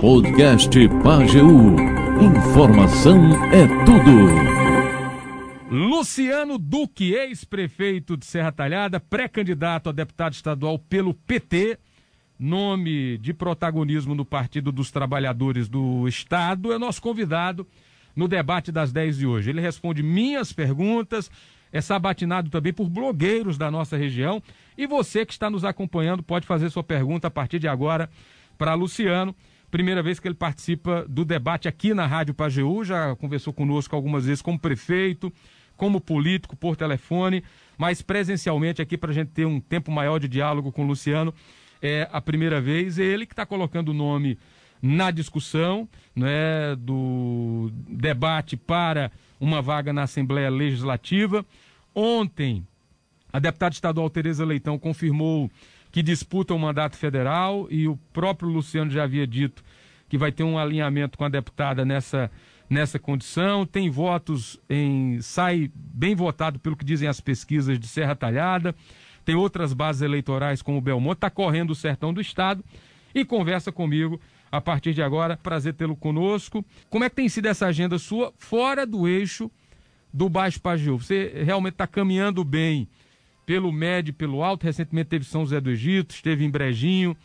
Podcast Pageu. Informação é tudo. Luciano Duque, ex-prefeito de Serra Talhada, pré-candidato a deputado estadual pelo PT, nome de protagonismo no Partido dos Trabalhadores do Estado, é nosso convidado no debate das 10 de hoje. Ele responde minhas perguntas, é sabatinado também por blogueiros da nossa região. E você que está nos acompanhando pode fazer sua pergunta a partir de agora para Luciano. Primeira vez que ele participa do debate aqui na Rádio Pajeú, já conversou conosco algumas vezes como prefeito, como político, por telefone, mas presencialmente aqui para a gente ter um tempo maior de diálogo com o Luciano. É a primeira vez, ele que está colocando o nome na discussão né, do debate para uma vaga na Assembleia Legislativa. Ontem, a deputada estadual Tereza Leitão confirmou que disputa o mandato federal e o próprio Luciano já havia dito que vai ter um alinhamento com a deputada nessa, nessa condição. Tem votos em. sai bem votado pelo que dizem as pesquisas de Serra Talhada. Tem outras bases eleitorais como o Belmonte, está correndo o sertão do estado e conversa comigo a partir de agora. Prazer tê-lo conosco. Como é que tem sido essa agenda sua fora do eixo do Baixo Pajeú? Você realmente está caminhando bem pelo médio e pelo alto. Recentemente teve São José do Egito, esteve em Brejinho.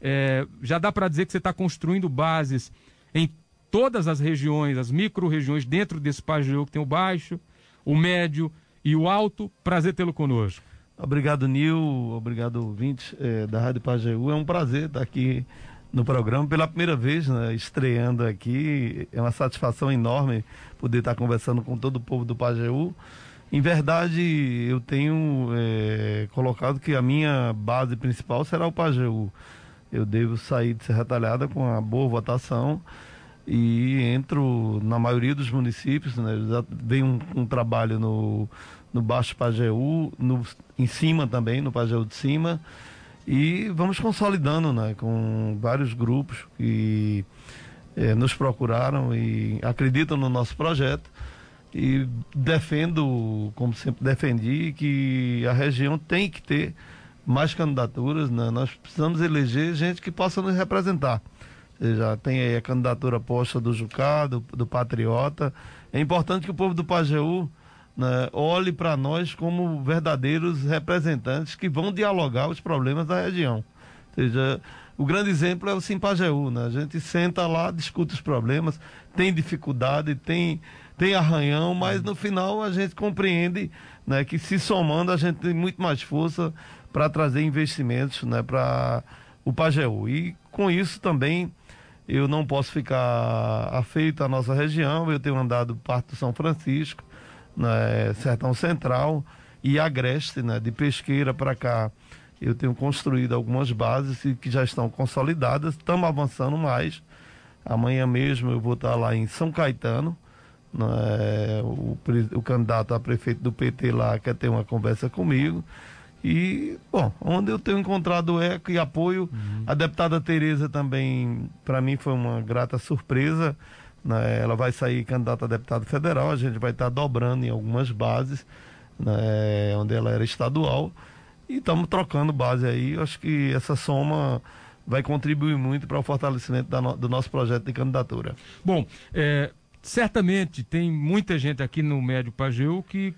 É, já dá para dizer que você está construindo bases em todas as regiões, as micro-regiões dentro desse Pajeú que tem o baixo, o médio e o alto. Prazer tê-lo conosco. Obrigado, Nil. Obrigado, ouvintes é, da Rádio Pajeú. É um prazer estar aqui no programa pela primeira vez, né, estreando aqui. É uma satisfação enorme poder estar conversando com todo o povo do Pajeú. Em verdade, eu tenho é, colocado que a minha base principal será o Pajeú. Eu devo sair de Serra Talhada com uma boa votação e entro na maioria dos municípios. Né, já vem um, um trabalho no, no Baixo Pajeú, no, em cima também, no Pajeú de Cima e vamos consolidando né, com vários grupos que é, nos procuraram e acreditam no nosso projeto. E defendo, como sempre defendi, que a região tem que ter mais candidaturas. Né? Nós precisamos eleger gente que possa nos representar. Já tem aí a candidatura posta do Jucá, do, do Patriota. É importante que o povo do Pajeú né, olhe para nós como verdadeiros representantes que vão dialogar os problemas da região. Ou seja, o grande exemplo é o Simpajeú, né? A gente senta lá, discute os problemas, tem dificuldade, tem, tem arranhão, mas no final a gente compreende né, que se somando a gente tem muito mais força para trazer investimentos né, para o Pajeú. E com isso também eu não posso ficar afeito à nossa região, eu tenho andado parte do São Francisco, né, Sertão Central e Agreste, né, de Pesqueira para cá. Eu tenho construído algumas bases que já estão consolidadas, estamos avançando mais. Amanhã mesmo eu vou estar lá em São Caetano. Né, o, o candidato a prefeito do PT lá quer ter uma conversa comigo. E, bom, onde eu tenho encontrado eco e apoio, uhum. a deputada Tereza também, para mim, foi uma grata surpresa. Né? Ela vai sair candidata a deputado federal, a gente vai estar dobrando em algumas bases, né? onde ela era estadual, e estamos trocando base aí. Eu acho que essa soma vai contribuir muito para o fortalecimento no, do nosso projeto de candidatura. Bom, é, certamente tem muita gente aqui no Médio Pageu que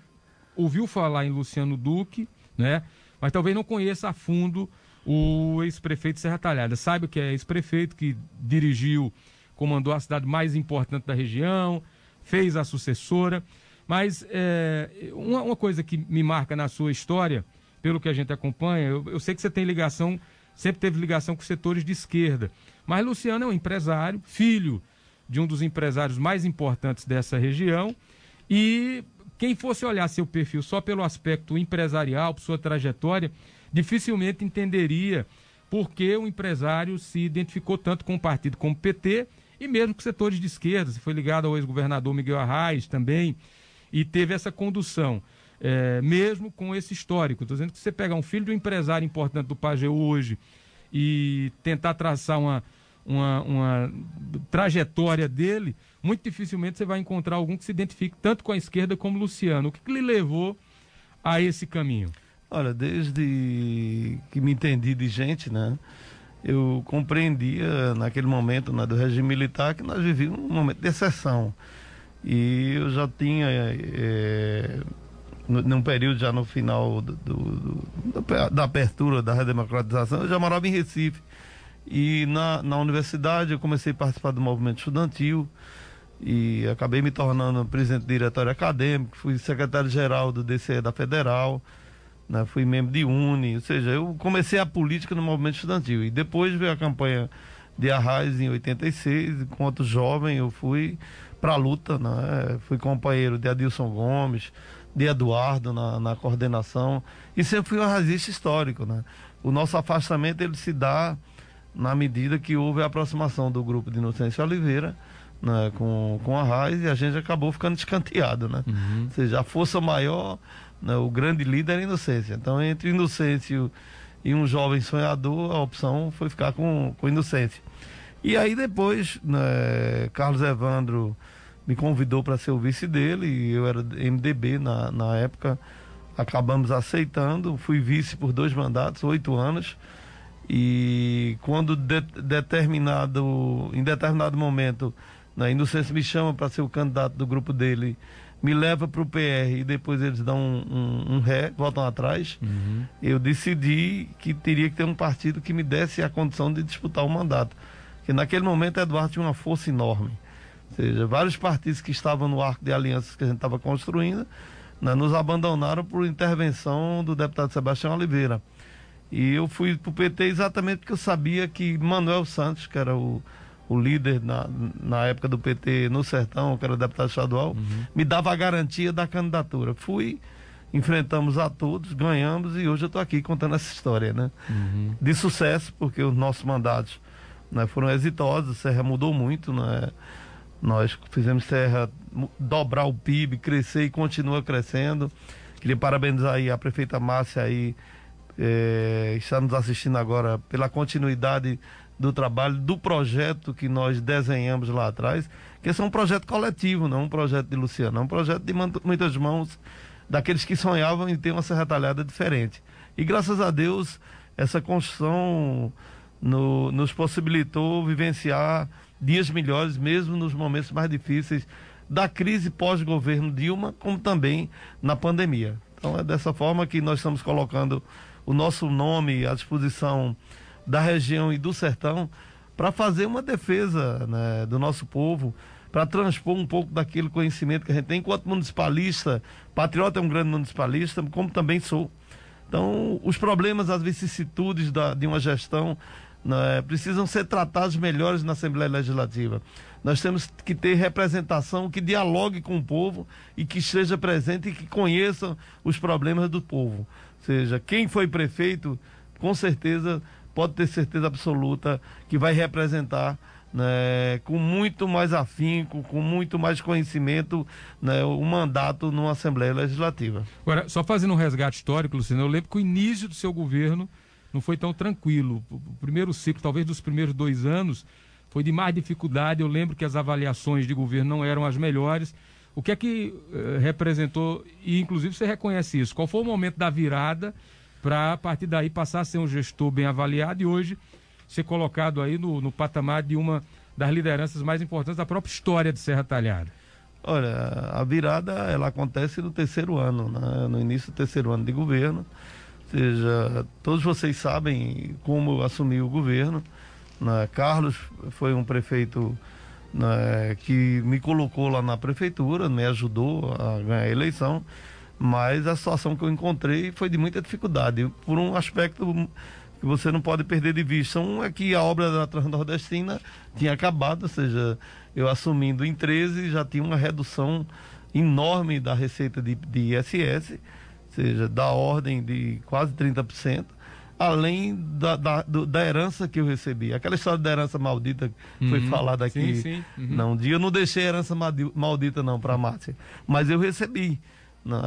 ouviu falar em Luciano Duque, né? mas talvez não conheça a fundo o ex-prefeito Serra Talhada. Sabe que é ex-prefeito que dirigiu comandou a cidade mais importante da região, fez a sucessora. Mas é, uma, uma, coisa que me marca na sua história, pelo que a gente acompanha, eu, eu, sei que você tem ligação, sempre teve ligação com setores de esquerda. Mas Luciano é um empresário, filho de um dos empresários mais importantes dessa região. E quem fosse olhar seu perfil só pelo aspecto empresarial, sua trajetória, dificilmente entenderia por que o empresário se identificou tanto com o partido como o PT e mesmo com setores de esquerda, se foi ligado ao ex-governador Miguel Arraes também, e teve essa condução. É, mesmo com esse histórico. Estou dizendo que você pegar um filho de um empresário importante do Pageu hoje e tentar traçar uma, uma, uma, trajetória dele, muito dificilmente você vai encontrar algum que se identifique tanto com a esquerda como Luciano. O que, que lhe levou a esse caminho? Olha, desde que me entendi de gente, né? eu compreendia naquele momento né, do regime militar que nós vivíamos um momento de exceção. E eu já tinha, é, num período já no final do, do, do, da abertura da redemocratização, eu já morava em Recife. E na, na universidade eu comecei a participar do movimento estudantil e acabei me tornando presidente do diretório acadêmico, fui secretário-geral do DCE da Federal, né, fui membro de UNE, ou seja, eu comecei a política no movimento estudantil. E depois veio a campanha de Arraiz em 86, enquanto jovem eu fui para a luta, né, fui companheiro de Adilson Gomes, de Eduardo na, na coordenação, e sempre fui um arraizista histórico. Né. O nosso afastamento ele se dá na medida que houve a aproximação do grupo de Inocêncio Oliveira, né, com, com a Raiz e a gente acabou ficando escanteado, né? Uhum. Ou seja, a força maior, né, o grande líder era a Inocência. Então, entre Inocêncio e um jovem sonhador, a opção foi ficar com, com Inocência. E aí depois, né, Carlos Evandro me convidou para ser o vice dele, e eu era MDB na, na época, acabamos aceitando, fui vice por dois mandatos, oito anos, e quando de, determinado, em determinado momento né? Inocêncio me chama para ser o candidato do grupo dele, me leva para o PR e depois eles dão um, um, um ré, voltam atrás. Uhum. Eu decidi que teria que ter um partido que me desse a condição de disputar o mandato. Porque naquele momento Eduardo tinha uma força enorme. Ou seja, vários partidos que estavam no arco de alianças que a gente estava construindo né, nos abandonaram por intervenção do deputado Sebastião Oliveira. E eu fui para o PT exatamente porque eu sabia que Manuel Santos, que era o o líder na, na época do PT no Sertão, que era deputado estadual, uhum. me dava a garantia da candidatura. Fui, enfrentamos a todos, ganhamos e hoje eu estou aqui contando essa história, né? Uhum. De sucesso, porque os nossos mandatos né, foram exitosos, Serra mudou muito, né? Nós fizemos Serra dobrar o PIB, crescer e continua crescendo. Queria parabenizar aí a prefeita Márcia aí, é, está nos assistindo agora pela continuidade do trabalho, do projeto que nós desenhamos lá atrás, que esse é um projeto coletivo, não um projeto de Luciano, é um projeto de muitas mãos daqueles que sonhavam em ter uma serra talhada diferente. E graças a Deus, essa construção no, nos possibilitou vivenciar dias melhores, mesmo nos momentos mais difíceis da crise pós-governo Dilma, como também na pandemia. Então é dessa forma que nós estamos colocando o nosso nome à disposição da região e do sertão para fazer uma defesa né, do nosso povo, para transpor um pouco daquele conhecimento que a gente tem enquanto municipalista. Patriota é um grande municipalista, como também sou. Então, os problemas, as vicissitudes da, de uma gestão né, precisam ser tratados melhores na Assembleia Legislativa. Nós temos que ter representação que dialogue com o povo e que esteja presente e que conheça os problemas do povo. Seja, quem foi prefeito, com certeza pode ter certeza absoluta que vai representar né, com muito mais afinco, com muito mais conhecimento, né, o mandato numa Assembleia Legislativa. Agora, só fazendo um resgate histórico, Luciano, eu lembro que o início do seu governo não foi tão tranquilo. O primeiro ciclo, talvez dos primeiros dois anos, foi de mais dificuldade. Eu lembro que as avaliações de governo não eram as melhores. O que é que eh, representou, e inclusive você reconhece isso, qual foi o momento da virada para a partir daí passar a ser um gestor bem avaliado e hoje ser colocado aí no, no patamar de uma das lideranças mais importantes da própria história de Serra Talhada? Olha, a virada ela acontece no terceiro ano, né? no início do terceiro ano de governo. Ou seja, todos vocês sabem como eu assumi o governo. Né? Carlos foi um prefeito né, que me colocou lá na prefeitura, me ajudou a ganhar a eleição mas a situação que eu encontrei foi de muita dificuldade, por um aspecto que você não pode perder de vista. Um é que a obra da Transnordestina tinha acabado, ou seja, eu assumindo em 13 já tinha uma redução enorme da receita de, de ISS, ou seja, da ordem de quase 30%, além da, da, do, da herança que eu recebi. Aquela história da herança maldita que uhum, foi falada aqui. Sim, sim, uhum. Não, eu não deixei herança maldita não para a Márcia, mas eu recebi. Né?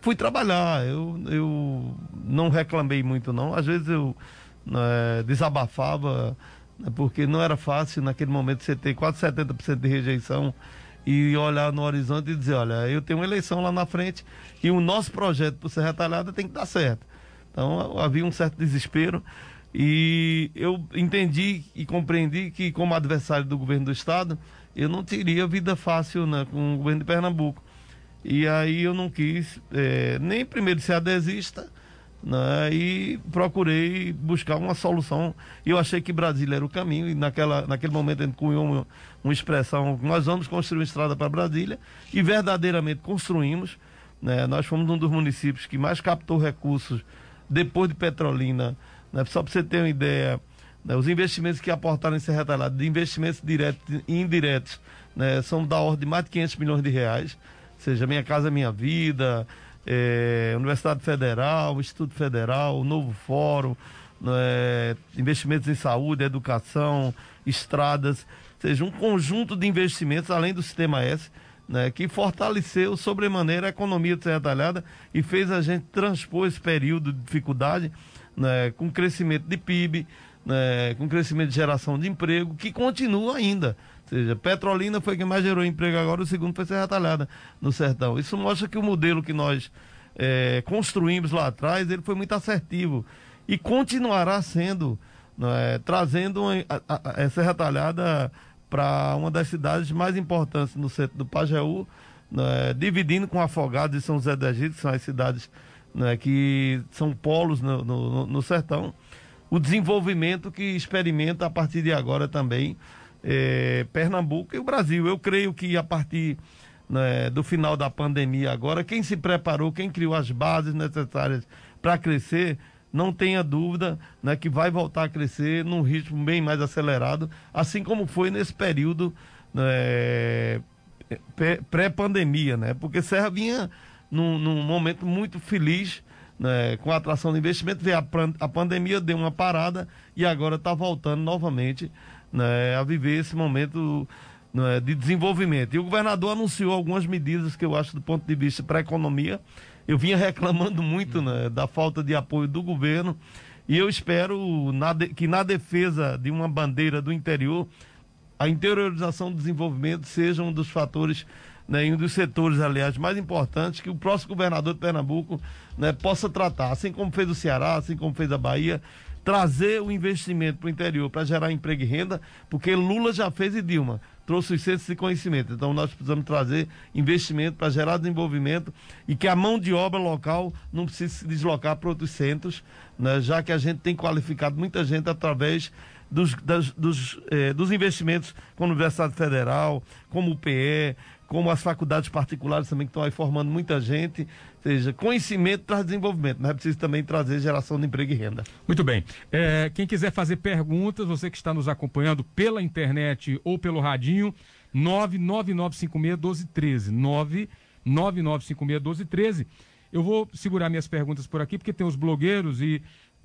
Fui trabalhar, eu, eu não reclamei muito não. Às vezes eu né, desabafava, né, porque não era fácil naquele momento você ter quase 70% de rejeição e olhar no horizonte e dizer, olha, eu tenho uma eleição lá na frente e o nosso projeto por ser retalhado tem que dar certo. Então havia um certo desespero, E eu entendi e compreendi que, como adversário do governo do Estado, eu não teria vida fácil né, com o governo de Pernambuco. E aí eu não quis é, nem primeiro ser adesista, né, e procurei buscar uma solução. E eu achei que Brasília era o caminho, e naquela, naquele momento a gente cunhou uma, uma expressão: nós vamos construir uma estrada para Brasília, e verdadeiramente construímos. Né, nós fomos um dos municípios que mais captou recursos depois de Petrolina. Né, só para você ter uma ideia, né, os investimentos que aportaram em Serra Talhada, de investimentos diretos e indiretos, né, são da ordem de mais de 500 milhões de reais. Ou seja, Minha Casa Minha Vida, é, Universidade Federal, Instituto Federal, Novo Fórum, é, investimentos em saúde, educação, estradas, ou seja, um conjunto de investimentos além do Sistema S, né, que fortaleceu sobremaneira a economia de Serra Talhada e fez a gente transpor esse período de dificuldade né, com crescimento de PIB, né, com crescimento de geração de emprego, que continua ainda. Ou seja, Petrolina foi quem mais gerou emprego agora, o segundo foi Serra Talhada, no Sertão. Isso mostra que o modelo que nós é, construímos lá atrás, ele foi muito assertivo e continuará sendo, é, trazendo a, a, a Serra Talhada para uma das cidades mais importantes no centro do Pajeú, né, dividindo com Afogados e São José do Egito, que são as cidades né, que são polos no, no, no, sertão. O desenvolvimento que experimenta a partir de agora também é, Pernambuco e o Brasil. Eu creio que a partir né, do final da pandemia agora, quem se preparou, quem criou as bases necessárias para crescer, não tenha dúvida né, que vai voltar a crescer num ritmo bem mais acelerado, assim como foi nesse período né, pré-pandemia, né? Porque Serra vinha num, num momento muito feliz né, com a atração de investimento, veio a, a pandemia, deu uma parada e agora está voltando novamente né, a viver esse momento né, de desenvolvimento. E o governador anunciou algumas medidas que eu acho do ponto de vista para a economia eu vinha reclamando muito né, da falta de apoio do governo. E eu espero na de, que na defesa de uma bandeira do interior, a interiorização do desenvolvimento seja um dos fatores, né, um dos setores, aliás, mais importantes que o próximo governador de Pernambuco né, possa tratar, assim como fez o Ceará, assim como fez a Bahia, trazer o investimento para o interior para gerar emprego e renda, porque Lula já fez e Dilma trouxe os centros de conhecimento. Então nós precisamos trazer investimento para gerar desenvolvimento e que a mão de obra local não precise se deslocar para outros centros, né, já que a gente tem qualificado muita gente através dos, das, dos, eh, dos investimentos com a Universidade Federal, como o PE, como as faculdades particulares também que estão aí formando muita gente. Ou seja, conhecimento traz desenvolvimento, mas é preciso também trazer geração de emprego e renda. Muito bem. É, quem quiser fazer perguntas, você que está nos acompanhando pela internet ou pelo radinho, 999561213. 999561213. Eu vou segurar minhas perguntas por aqui, porque tem os blogueiros e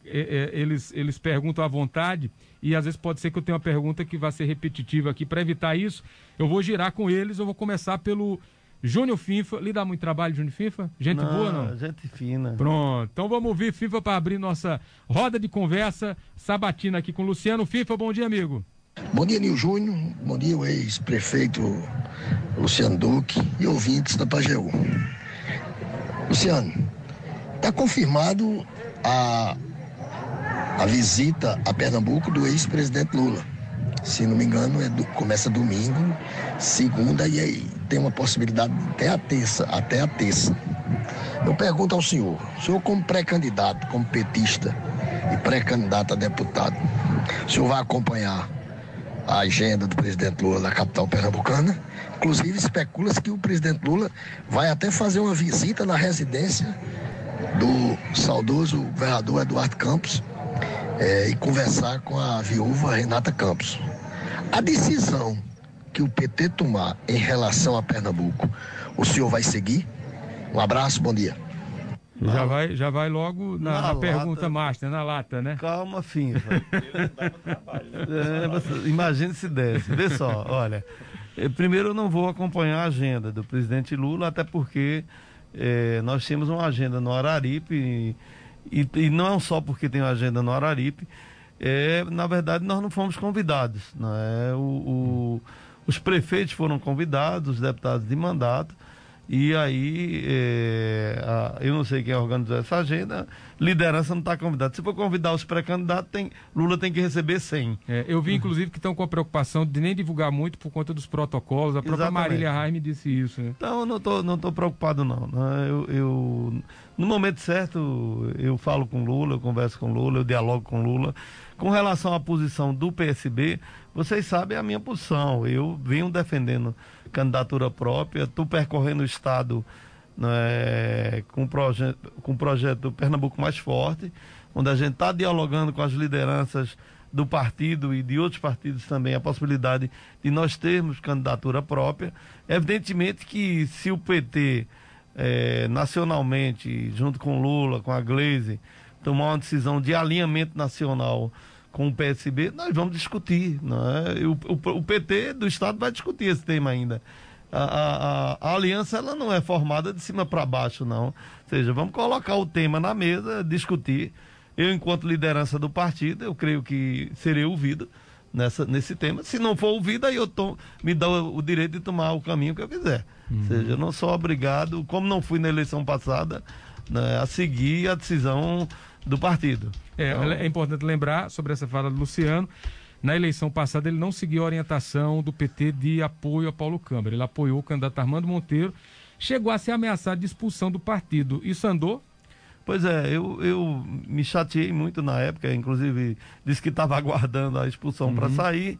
é, é, eles, eles perguntam à vontade e às vezes pode ser que eu tenha uma pergunta que vai ser repetitiva aqui. Para evitar isso, eu vou girar com eles. Eu vou começar pelo Júnior Finfa. Lhe dá muito trabalho, Júnior Finfa? Gente não, boa, não? Gente fina. Pronto. Então vamos ouvir Finfa para abrir nossa roda de conversa sabatina aqui com Luciano Finfa. Bom dia, amigo. Bom dia, Nil Júnior. Bom dia, o ex-prefeito Luciano Duque e ouvintes da Pajeú. Luciano, está confirmado a a visita a Pernambuco do ex-presidente Lula. Se não me engano, é do, começa domingo, segunda e aí tem uma possibilidade até a terça, até a terça. Eu pergunto ao senhor, o senhor como pré-candidato, como petista e pré-candidato a deputado, o senhor vai acompanhar a agenda do presidente Lula na capital pernambucana? Inclusive especula-se que o presidente Lula vai até fazer uma visita na residência do saudoso governador Eduardo Campos, é, e conversar com a viúva Renata Campos. A decisão que o PT tomar em relação a Pernambuco, o senhor vai seguir? Um abraço, bom dia. Já vai, já vai logo na, na, na pergunta master, na lata, né? Calma, fim. é, imagine se desse. Vê só, olha. Eh, primeiro, eu não vou acompanhar a agenda do presidente Lula, até porque é, nós temos uma agenda no Araripe. E, e, e não só porque tem agenda no Araripe, é, na verdade nós não fomos convidados. Né? O, o, os prefeitos foram convidados, os deputados de mandato, E aí, é, a, eu não sei quem organizou essa agenda, liderança não está convidada. Se for convidar os pré-candidatos, tem, Lula tem que receber 100. É, eu vi, inclusive, que estão com a preocupação de nem divulgar muito por conta dos protocolos. A própria Exatamente. Marília Raime disse isso. Né? Então, eu não tô, não tô preocupado, não. né? Eu, eu- no momento certo, eu falo com Lula, eu converso com Lula, eu dialogo com Lula. Com relação à posição do PSB, vocês sabem a minha posição. Eu venho defendendo candidatura própria, estou percorrendo o Estado né, com, proje com o projeto Pernambuco Mais Forte, onde a gente está dialogando com as lideranças do partido e de outros partidos também a possibilidade de nós termos candidatura própria. Evidentemente que se o PT eh, nacionalmente, junto com Lula, com a Gleisi, tomar uma decisão de alinhamento nacional com o PSB, nós vamos discutir. Não é? o, o- o PT do Estado vai discutir esse tema ainda. A, a- a- aliança ela não é formada de cima para baixo, não. Ou seja, vamos colocar o tema na mesa, discutir. Eu, enquanto liderança do partido, eu creio que serei ouvido nessa, nesse tema. Se não for ouvido, aí eu to, me dá o, direito de tomar o caminho que eu quiser. Ou seja, eu não sou obrigado, como não fui na eleição passada, né, a seguir a decisão do partido. É, Então, é importante lembrar sobre essa fala do Luciano. Na eleição passada, ele não seguiu a orientação do PT de apoio a Paulo Câmara. Ele apoiou o candidato Armando Monteiro, chegou a ser ameaçado de expulsão do partido. Isso andou? Pois é, eu, eu me chateei muito na época, inclusive disse que estava aguardando a expulsão para sair,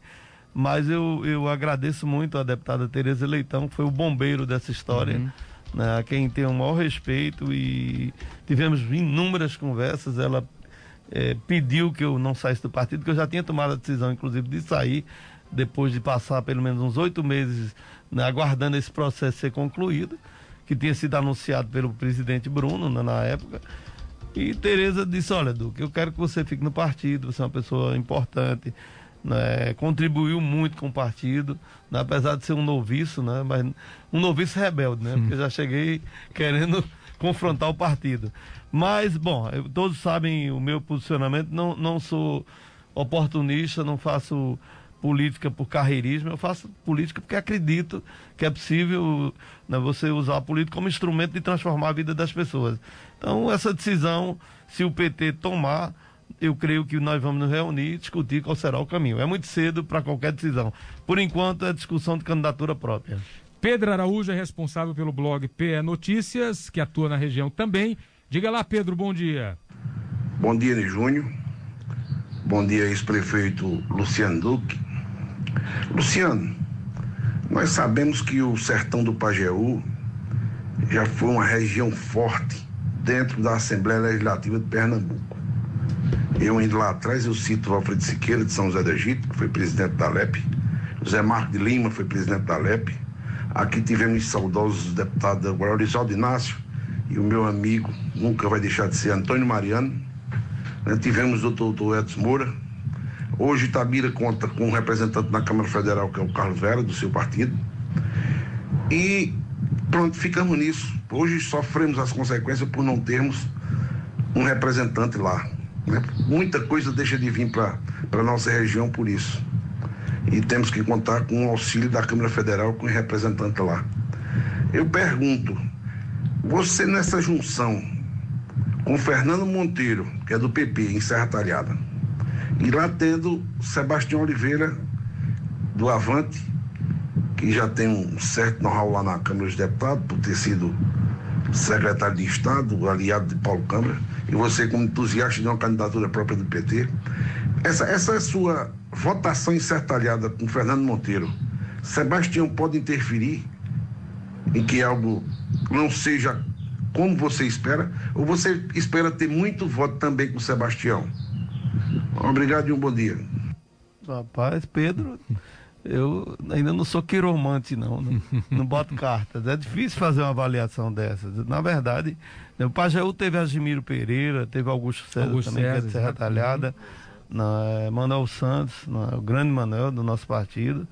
mas eu, eu agradeço muito a deputada Tereza Leitão, que foi o bombeiro dessa história, né, a quem tenho o maior respeito e tivemos inúmeras conversas, ela eh, pediu que eu não saísse do partido, que eu já tinha tomado a decisão, inclusive, de sair, depois de passar pelo menos uns oito meses né, aguardando esse processo ser concluído, que tinha sido anunciado pelo presidente Bruno né, na época. E Tereza disse, olha, Duque, eu quero que você fique no partido, você é uma pessoa importante, né, contribuiu muito com o partido, né, apesar de ser um noviço, né, mas um noviço rebelde, né, porque eu já cheguei querendo confrontar o partido. Mas, bom, eu- todos sabem o meu posicionamento, não, não sou oportunista, não faço política por carreirismo, eu faço política porque acredito que é possível né, você usar a política como instrumento de transformar a vida das pessoas. Então, essa decisão, se o PT tomar, eu creio que nós vamos nos reunir e discutir qual será o caminho. É muito cedo para qualquer decisão. Por enquanto, é discussão de candidatura própria. Pedro Araújo é responsável pelo blog PE Notícias, que atua na região também. Diga lá, Pedro, bom dia. Bom dia, Júnior. Bom dia, ex-prefeito Luciano Duque. Luciano, nós sabemos que o sertão do Pajeú já foi uma região forte dentro da Assembleia Legislativa de Pernambuco. Eu indo lá atrás, eu cito o Alfredo Siqueira de São José do Egito, que foi presidente da LEP, José Marco de Lima foi presidente da LEP. Aqui tivemos saudosos deputados Orisaldo Inácio e o meu amigo, nunca vai deixar de ser Antônio Mariano. Né, Tivemos o doutor Edson Moura. Hoje Itabira conta com um representante na Câmara Federal, que é o Carlos Vera, do seu partido. E pronto, ficamos nisso. Hoje sofremos as consequências por não termos um representante lá. né? Muita coisa deixa de vir para a nossa região por isso. E temos que contar com o auxílio da Câmara Federal com o representante lá. Eu pergunto, você nessa junção com Fernando Monteiro, que é do PP, em Serra Talhada, e lá tendo Sebastião Oliveira, do Avante, que já tem um certo know-how lá na Câmara dos Deputados, por ter sido secretário de Estado, aliado de Paulo Câmara, e você como entusiasta de uma candidatura própria do PT. Essa, essa é sua votação em Serra Talhada com Fernando Monteiro. Sebastião pode interferir em que algo não seja como você espera, ou você espera ter muito voto também com Sebastião? Obrigado e um bom dia. Rapaz, Pedro, eu ainda não sou quiromante, não. Não, não boto cartas. É difícil fazer uma avaliação dessas. Na verdade, né, o Pajeú teve Agimiro Pereira, teve Augusto César Augusto também, que é César, de Serra. Talhada, né, Manuel Santos, né, o grande Manuel do nosso partido.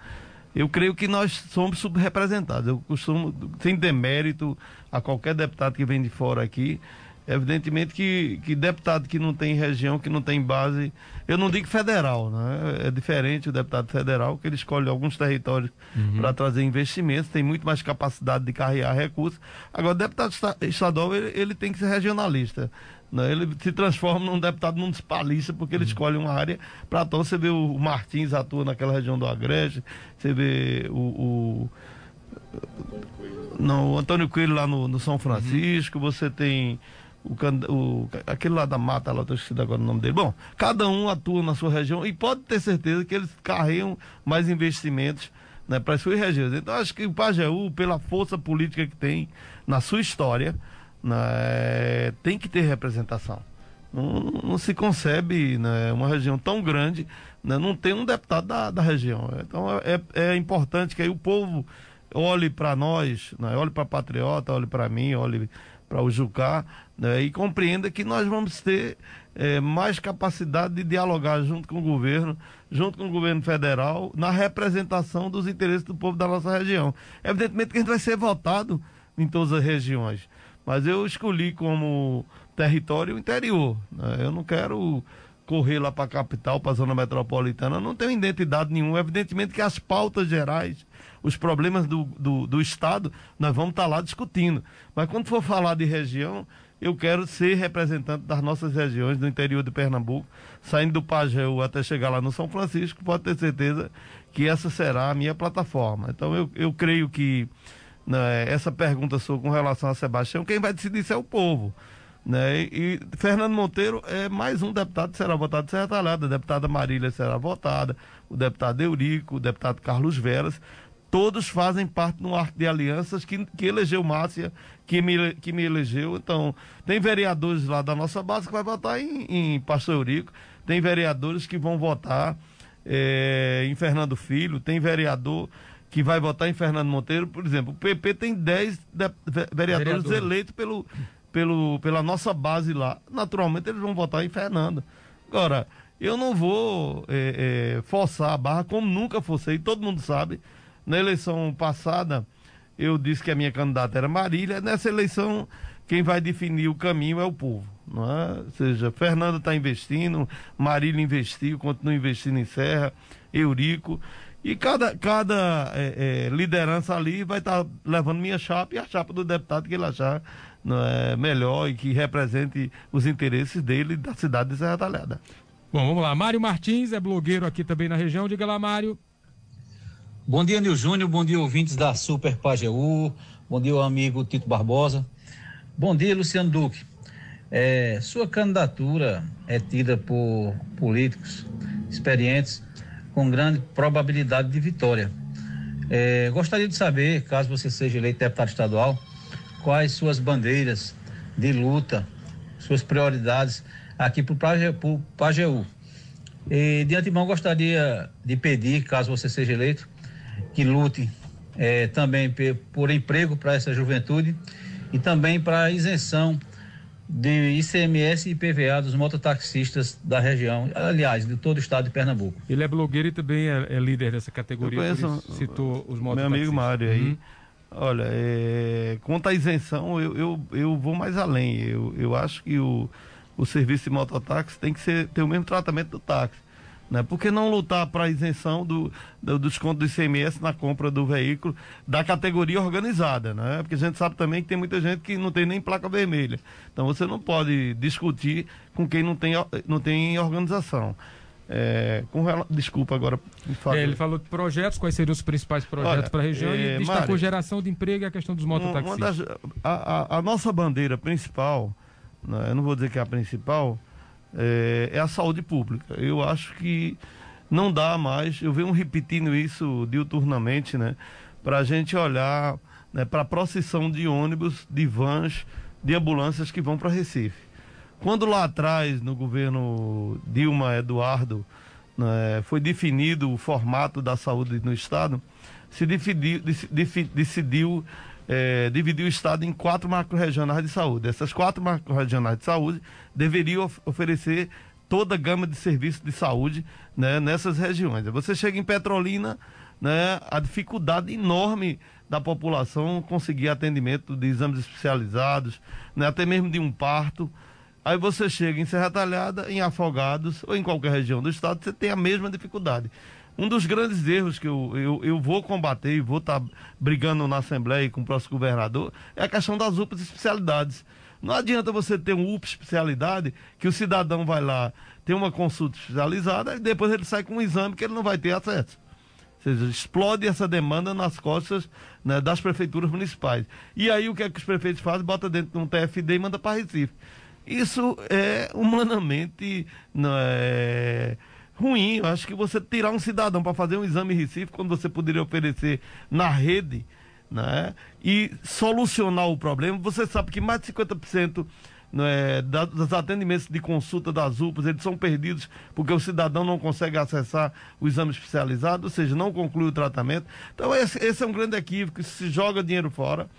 Eu creio que nós somos subrepresentados. Eu costumo, sem demérito a qualquer deputado que vem de fora aqui, Evidentemente que, que deputado que não tem região, que não tem base, eu não digo federal, né? É diferente o deputado federal, que ele escolhe alguns territórios uhum. para trazer investimentos, tem muito mais capacidade de carregar recursos. Agora, o deputado estadual, ele, ele tem que ser regionalista. Né? Ele se transforma num deputado municipalista, porque ele uhum. escolhe uma área para atuar. Você vê o Martins atua naquela região do Agreste, você vê o, o não, o Antônio Coelho lá no, no São Francisco, uhum. você tem o, o, aquele lá da mata, lá, estou esquecido agora o nome dele. Bom, cada um atua na sua região e pode ter certeza que eles carregam mais investimentos né, para as suas regiões. Então, acho que o Pajeú, pela força política que tem na sua história, né, tem que ter representação. Não, não se concebe né, uma região tão grande, né, não tem um deputado da, da região. Então, é, é importante que aí o povo olhe para nós, né, olhe para Patriota, olhe para mim, olhe para o Jucá, né, e compreenda que nós vamos ter é, mais capacidade de dialogar junto com o governo, junto com o governo federal, na representação dos interesses do povo da nossa região. Evidentemente que a gente vai ser votado em todas as regiões, mas eu escolhi como território o interior. Né, eu não quero correr lá para a capital, para a zona metropolitana, não tenho identidade nenhuma. Evidentemente que as pautas gerais os problemas do, do, do Estado, nós vamos estar tá lá discutindo. Mas quando for falar de região, eu quero ser representante das nossas regiões do interior de Pernambuco, saindo do Pajeú até chegar lá no São Francisco, pode ter certeza que essa será a minha plataforma. Então eu, eu creio que né, essa pergunta sua com relação a Sebastião, quem vai decidir isso é o povo. Né? E, e Fernando Monteiro é mais um deputado que será votado de Serra Talhada, a deputada Marília será votada, o deputado Eurico, o deputado Carlos Veras, todos fazem parte de um arco de alianças que, que elegeu Márcia, que me, que me elegeu. Então, tem vereadores lá da nossa base que vai votar em, em Pastor Eurico, tem vereadores que vão votar é, em Fernando Filho, tem vereador que vai votar em Fernando Monteiro, por exemplo. O PP tem 10 vereadores Vereador. eleitos pelo, pelo, pela nossa base lá. Naturalmente, eles vão votar em Fernando. Agora, eu não vou é, é, forçar a barra como nunca forcei, todo mundo sabe na eleição passada, eu disse que a minha candidata era Marília. Nessa eleição, quem vai definir o caminho é o povo. Não é? Ou seja, Fernando está investindo, Marília investiu, continua investindo em Serra, Eurico. E cada, cada é, é, liderança ali vai estar tá levando minha chapa e a chapa do deputado que ele achar não é, melhor e que represente os interesses dele da cidade de Serra Talhada. Bom, vamos lá. Mário Martins é blogueiro aqui também na região. Diga lá, Mário. Bom dia, Nil Júnior. Bom dia, ouvintes da Super Pajeú. Bom dia, amigo Tito Barbosa. Bom dia, Luciano Duque. É, sua candidatura é tida por políticos experientes com grande probabilidade de vitória. É, gostaria de saber, caso você seja eleito deputado estadual, quais suas bandeiras de luta, suas prioridades aqui para o Pajeú. E, de antemão, gostaria de pedir, caso você seja eleito, que lute é, também por emprego para essa juventude e também para a isenção de ICMS e IPVA dos mototaxistas da região, aliás, de todo o estado de Pernambuco. Ele é blogueiro e também é, é líder dessa categoria, conheço, citou os mototaxistas. Meu amigo Mário aí. Uhum. Olha, é, quanto à isenção, eu, eu, eu vou mais além. Eu, eu acho que o, o serviço de mototáxi tem que ser, ter o mesmo tratamento do táxi. Né? Por que não lutar para a isenção do, do, desconto do ICMS na compra do veículo da categoria organizada? Né? Porque a gente sabe também que tem muita gente que não tem nem placa vermelha. Então você não pode discutir com quem não tem, não tem organização. É, com Desculpa agora. É, ele falou de projetos, quais seriam os principais projetos para a região é, e destacou Mário, geração de emprego e a questão dos mototaxistas. a, a, a, nossa bandeira principal, né, eu não vou dizer que é a principal, é, é a saúde pública. Eu acho que não dá mais, eu venho repetindo isso diuturnamente, né? Para a gente olhar né, para a procissão de ônibus, de vans, de ambulâncias que vão para Recife. Quando lá atrás, no governo Dilma Eduardo, né, foi definido o formato da saúde no Estado, se decidiu, decidiu é, dividir o Estado em quatro macro-regionais de saúde. Essas quatro macro-regionais de saúde deveriam of oferecer toda a gama de serviços de saúde né, nessas regiões. Você chega em Petrolina, né, a dificuldade enorme da população conseguir atendimento de exames especializados, né, até mesmo de um parto. Aí você chega em Serra Talhada, em Afogados ou em qualquer região do estado, você tem a mesma dificuldade. Um dos grandes erros que eu, eu, eu vou combater e vou estar tá brigando na Assembleia e com o próximo governador é a questão das UPAs especialidades. Não adianta você ter um UPA especialidade que o cidadão vai lá ter uma consulta especializada e depois ele sai com um exame que ele não vai ter acesso. Ou seja, explode essa demanda nas costas né, das prefeituras municipais. E aí o que é que os prefeitos fazem? Bota dentro de um TFD e manda para Recife. Isso é humanamente não é, ruim. Eu acho que você tirar um cidadão para fazer um exame em Recife, quando você poderia oferecer na rede, né, e solucionar o problema, você sabe que mais de 50% né, dos atendimentos de consulta das UPAs, eles são perdidos porque o cidadão não consegue acessar o exame especializado, ou seja, não conclui o tratamento. Então, esse, esse é um grande equívoco, se joga dinheiro fora.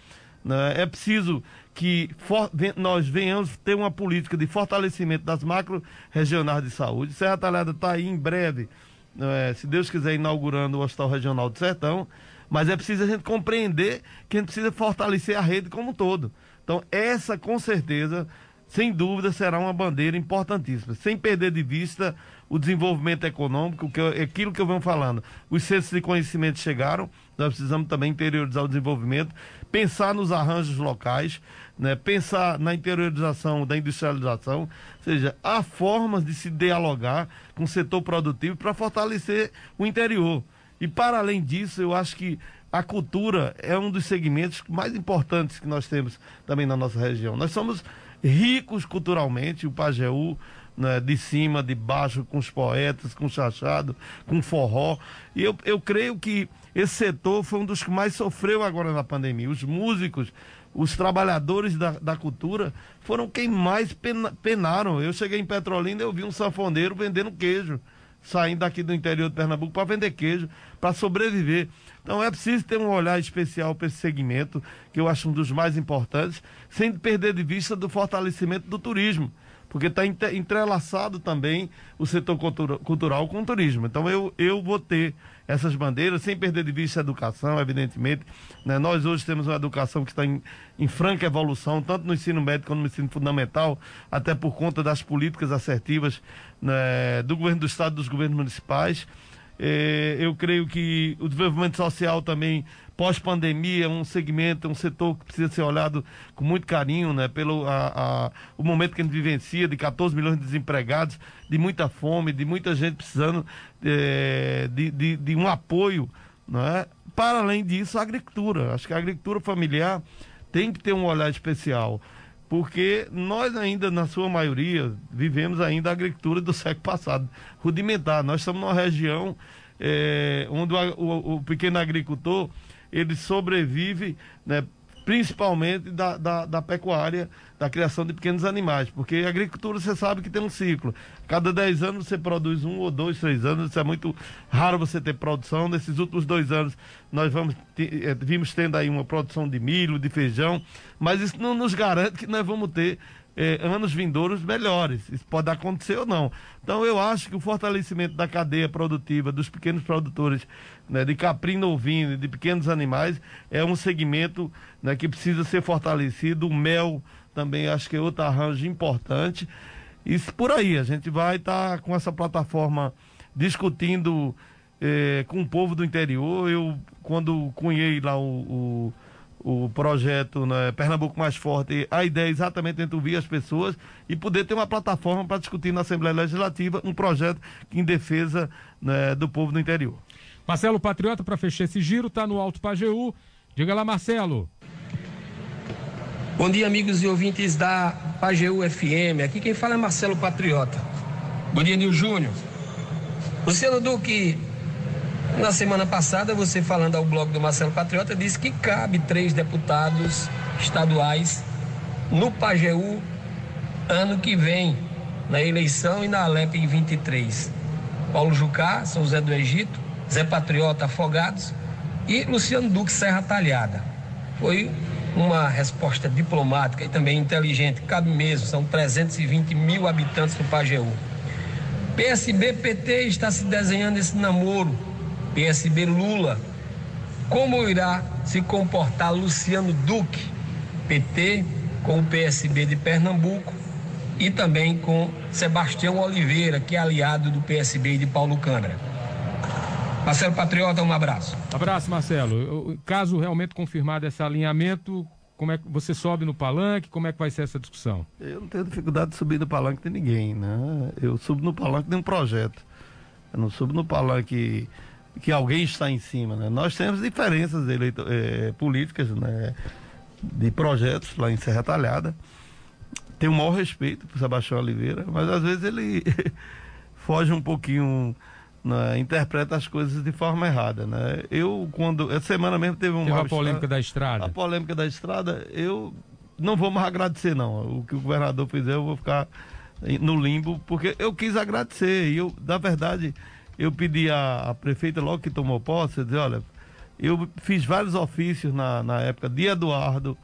Né? É preciso que for, nós venhamos ter uma política de fortalecimento das macro-regionais de saúde. Serra Talhada está aí em breve, né, se Deus quiser, inaugurando o Hospital Regional do Sertão. Mas é preciso a gente compreender que a gente precisa fortalecer a rede como um todo. Então, essa com certeza, sem dúvida, será uma bandeira importantíssima. Sem perder de vista o desenvolvimento econômico, que é aquilo que eu venho falando. Os centros de conhecimento chegaram, nós precisamos também interiorizar o desenvolvimento, pensar nos arranjos locais, né, pensar na interiorização da industrialização, ou seja, há formas de se dialogar com o setor produtivo para fortalecer o interior. E para além disso, eu acho que a cultura é um dos segmentos mais importantes que nós temos também na nossa região. Nós somos ricos culturalmente, o Pajeú, né, de cima, de baixo, com os poetas, com o chachado, com o forró. E eu, eu creio que esse setor foi um dos que mais sofreu agora na pandemia. Os músicos, os trabalhadores da, da cultura foram quem mais pena, penaram. Eu cheguei em Petrolina e eu vi um sanfoneiro vendendo queijo saindo daqui do interior de Pernambuco para vender queijo, para sobreviver. Então é preciso ter um olhar especial para esse segmento, que eu acho um dos mais importantes, sem perder de vista do fortalecimento do turismo porque está entrelaçado também o setor cultura, cultural com o turismo. Então eu, eu vou ter essas bandeiras, sem perder de vista a educação, evidentemente. Né? Nós hoje temos uma educação que está em, em, franca evolução, tanto no ensino médio quanto no ensino fundamental, até por conta das políticas assertivas né, do governo do Estado e dos governos municipais. É, eu creio que o desenvolvimento social também pós-pandemia é um segmento, um setor que precisa ser olhado com muito carinho, né? Pelo a, a, o momento que a gente vivencia de 14 milhões de desempregados, de muita fome, de muita gente precisando é, de, de, de, um apoio, né? Para além disso, a agricultura. Acho que a agricultura familiar tem que ter um olhar especial porque nós ainda, na sua maioria, vivemos ainda a agricultura do século passado, rudimentar. Nós estamos numa região é, onde o, o, o, pequeno agricultor ele sobrevive né, principalmente da, da, da, pecuária, da criação de pequenos animais, porque a agricultura você sabe que tem um ciclo. Cada 10 anos você produz um ou dois, três anos, isso é muito raro você ter produção. Nesses últimos dois anos nós vamos, é, vimos tendo aí uma produção de milho, de feijão, mas isso não nos garante que nós vamos ter eh, anos vindouros melhores. Isso pode acontecer ou não. Então eu acho que o fortalecimento da cadeia produtiva dos pequenos produtores né, de caprino ovino, de pequenos animais, é um segmento né, que precisa ser fortalecido. O mel também acho que é outro arranjo importante. E por aí, a gente vai estar tá com essa plataforma discutindo eh, com o povo do interior. Eu, quando cunhei lá o, o o projeto né, Pernambuco Mais Forte, a ideia é exatamente entre ouvir as pessoas e poder ter uma plataforma para discutir na Assembleia Legislativa um projeto em defesa né, do povo do interior. Marcelo Patriota, para fechar esse giro, está no Alto Pajeú. Diga lá, Marcelo. Bom dia, amigos e ouvintes da Pajeú FM. Aqui quem fala é Marcelo Patriota. Bom dia, Nil Júnior. Luciano Duque, na semana passada, você falando ao blog do Marcelo Patriota, disse que cabe três deputados estaduais no Pajeú ano que vem, na eleição e na Alep em 23. Paulo Jucá, São José do Egito, Zé Patriota Afogados e Luciano Duque Serra Talhada. Foi uma resposta diplomática e também inteligente, cabe mesmo, são 320 mil habitantes do Pajeú. PSB-PT está se desenhando esse namoro PSB Lula, como irá se comportar Luciano Duque, PT, com o PSB de Pernambuco e também com Sebastião Oliveira, que é aliado do PSB de Paulo Câmara. Marcelo Patriota, um abraço. Abraço, Marcelo. Caso realmente confirmado esse alinhamento, como é que você sobe no palanque? Como é que vai ser essa discussão? Eu não tenho dificuldade de subir no palanque de ninguém, né? Eu subo no palanque de um projeto. Eu não subo no palanque que alguém está em cima, né? Nós temos diferenças eleito, é, políticas, né? De projetos lá em Serra Talhada. Tenho o maior respeito por Sebastião Oliveira, mas às vezes ele foge um pouquinho né, interpreta as coisas de forma errada, né? Eu, quando... Essa semana mesmo teve uma... Teve a polêmica da estrada. A polêmica da estrada, eu não vou mais agradecer, não. O que o governador fizer, eu vou ficar no limbo, porque eu quis agradecer. E eu, na verdade, eu pedi à, prefeita, logo que tomou posse, dizer, olha, eu fiz vários ofícios na, na época de Eduardo,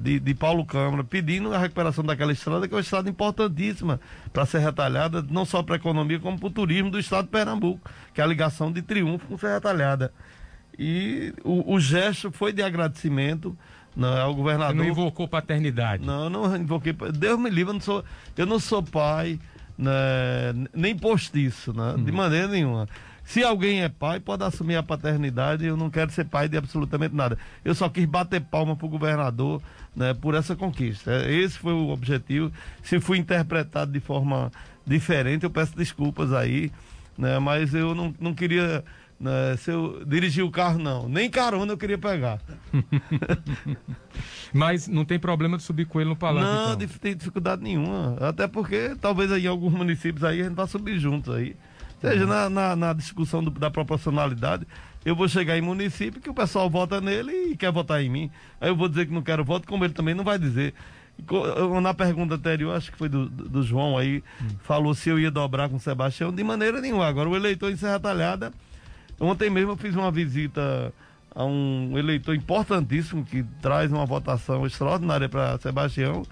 de, de, Paulo Câmara, pedindo a recuperação daquela estrada, que é uma estrada importantíssima para ser retalhada, não só para a economia, como para o turismo do estado de Pernambuco, que é a ligação de Triunfo com Serra Talhada. E o, o gesto foi de agradecimento né, ao governador. Você não invocou paternidade? Não, não invoquei. Deus me livre, eu não sou, eu não sou pai, né, nem postiço, né, de uhum. maneira nenhuma. Se alguém é pai, pode assumir a paternidade. Eu não quero ser pai de absolutamente nada. Eu só quis bater palma para o governador né, por essa conquista. Esse foi o objetivo. Se fui interpretado de forma diferente, eu peço desculpas aí. Né, mas eu não, não queria. Né, se eu dirigir o carro, não. Nem carona eu queria pegar. mas não tem problema de subir com ele no palanque. Não, então. tem dificuldade nenhuma. Até porque talvez aí em alguns municípios aí a gente vá subir juntos aí seja, na, na, na, discussão do, da proporcionalidade, eu vou chegar em município que o pessoal vota nele e quer votar em mim. Aí eu vou dizer que não quero voto, como ele também não vai dizer. Na pergunta anterior, acho que foi do, do João aí, hum. falou se eu ia dobrar com o Sebastião, de maneira nenhuma. Agora, o eleitor em Serra Talhada, ontem mesmo eu fiz uma visita a um eleitor importantíssimo que traz uma votação extraordinária para Sebastião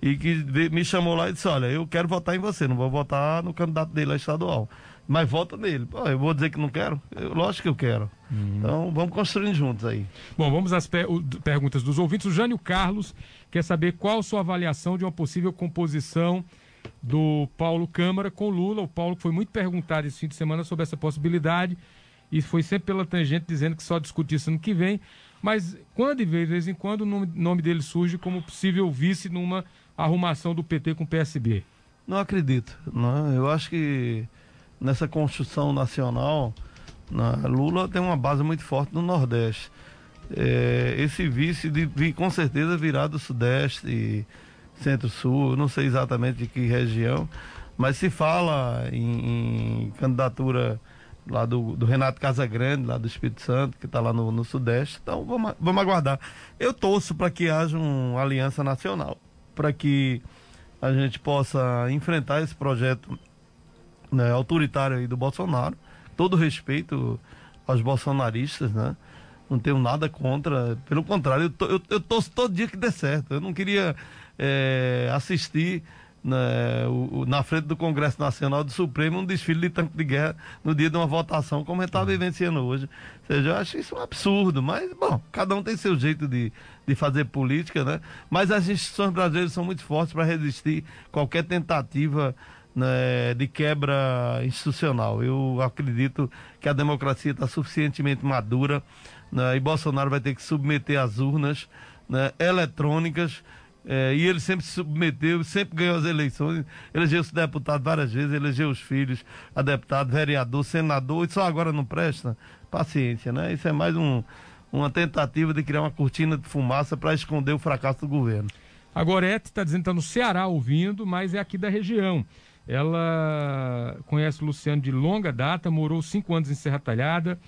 e que me chamou lá e disse: Olha, eu quero votar em você, não vou votar no candidato dele a estadual mas vota nele. Pô, eu vou dizer que não quero? Eu, lógico que eu quero. Uhum. Então vamos construindo juntos aí. Bom, vamos às perguntas dos ouvintes. O Jânio Carlos quer saber qual sua avaliação de uma possível composição do Paulo Câmara com Lula. O Paulo foi muito perguntado esse fim de semana sobre essa possibilidade e foi sempre pela tangente dizendo que só discutir isso ano que vem. Mas quando e de vez em quando o nome, nome dele surge como possível vice numa arrumação do PT com o PSB? Não acredito. Não. Eu acho que nessa construção nacional, na, Lula tem uma base muito forte no Nordeste. É, esse vice de, com certeza virá do Sudeste Centro-Sul, não sei exatamente de que região, mas se fala em, em candidatura lá do, do, Renato Casagrande, lá do Espírito Santo, que está lá no, no, Sudeste. Então vamos, vamos aguardar. Eu torço para que haja uma aliança nacional, para que a gente possa enfrentar esse projeto né, autoritário aí do Bolsonaro. Todo respeito aos bolsonaristas, né? Não tenho nada contra. Pelo contrário, eu, tô, eu, eu torço todo dia que dê certo. Eu não queria é, assistir né, o, na frente do Congresso Nacional do Supremo um desfile de tanque de guerra no dia de uma votação, como a gente está uhum. vivenciando hoje. Ou seja, eu acho isso um absurdo, mas, bom, cada um tem seu jeito de, de fazer política, né? Mas as instituições brasileiras são muito fortes para resistir qualquer tentativa né, de quebra institucional. Eu acredito que a democracia está suficientemente madura né, e Bolsonaro vai ter que submeter as urnas né, eletrônicas. É, e ele sempre se submeteu, sempre ganhou as eleições, elegeu-se deputado várias vezes, elegeu os filhos a deputado, vereador, senador, e só agora não presta. Paciência, né? Isso é mais um, uma tentativa de criar uma cortina de fumaça para esconder o fracasso do governo. A Gorete está dizendo que está no Ceará ouvindo, mas é aqui da região. Ela conhece o Luciano de longa data, morou cinco anos em Serra Talhada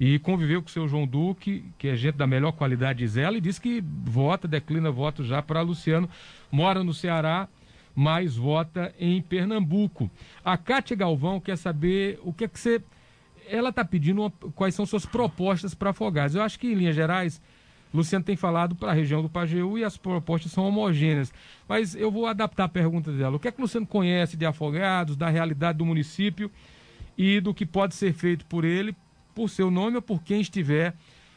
e conviveu com o seu João Duque, que é gente da melhor qualidade, diz ela, e diz que vota, declina voto já para Luciano. Mora no Ceará, mas vota em Pernambuco. A Cátia Galvão quer saber o que é que você. Ela está pedindo uma... quais são suas propostas para Afogados. Eu acho que, em linhas gerais, Luciano tem falado para a região do Pajeú e as propostas são homogêneas. Mas eu vou adaptar a pergunta dela. O que é que o Luciano conhece de Afogados, da realidade do município e do que pode ser feito por ele, por seu nome ou por quem estiver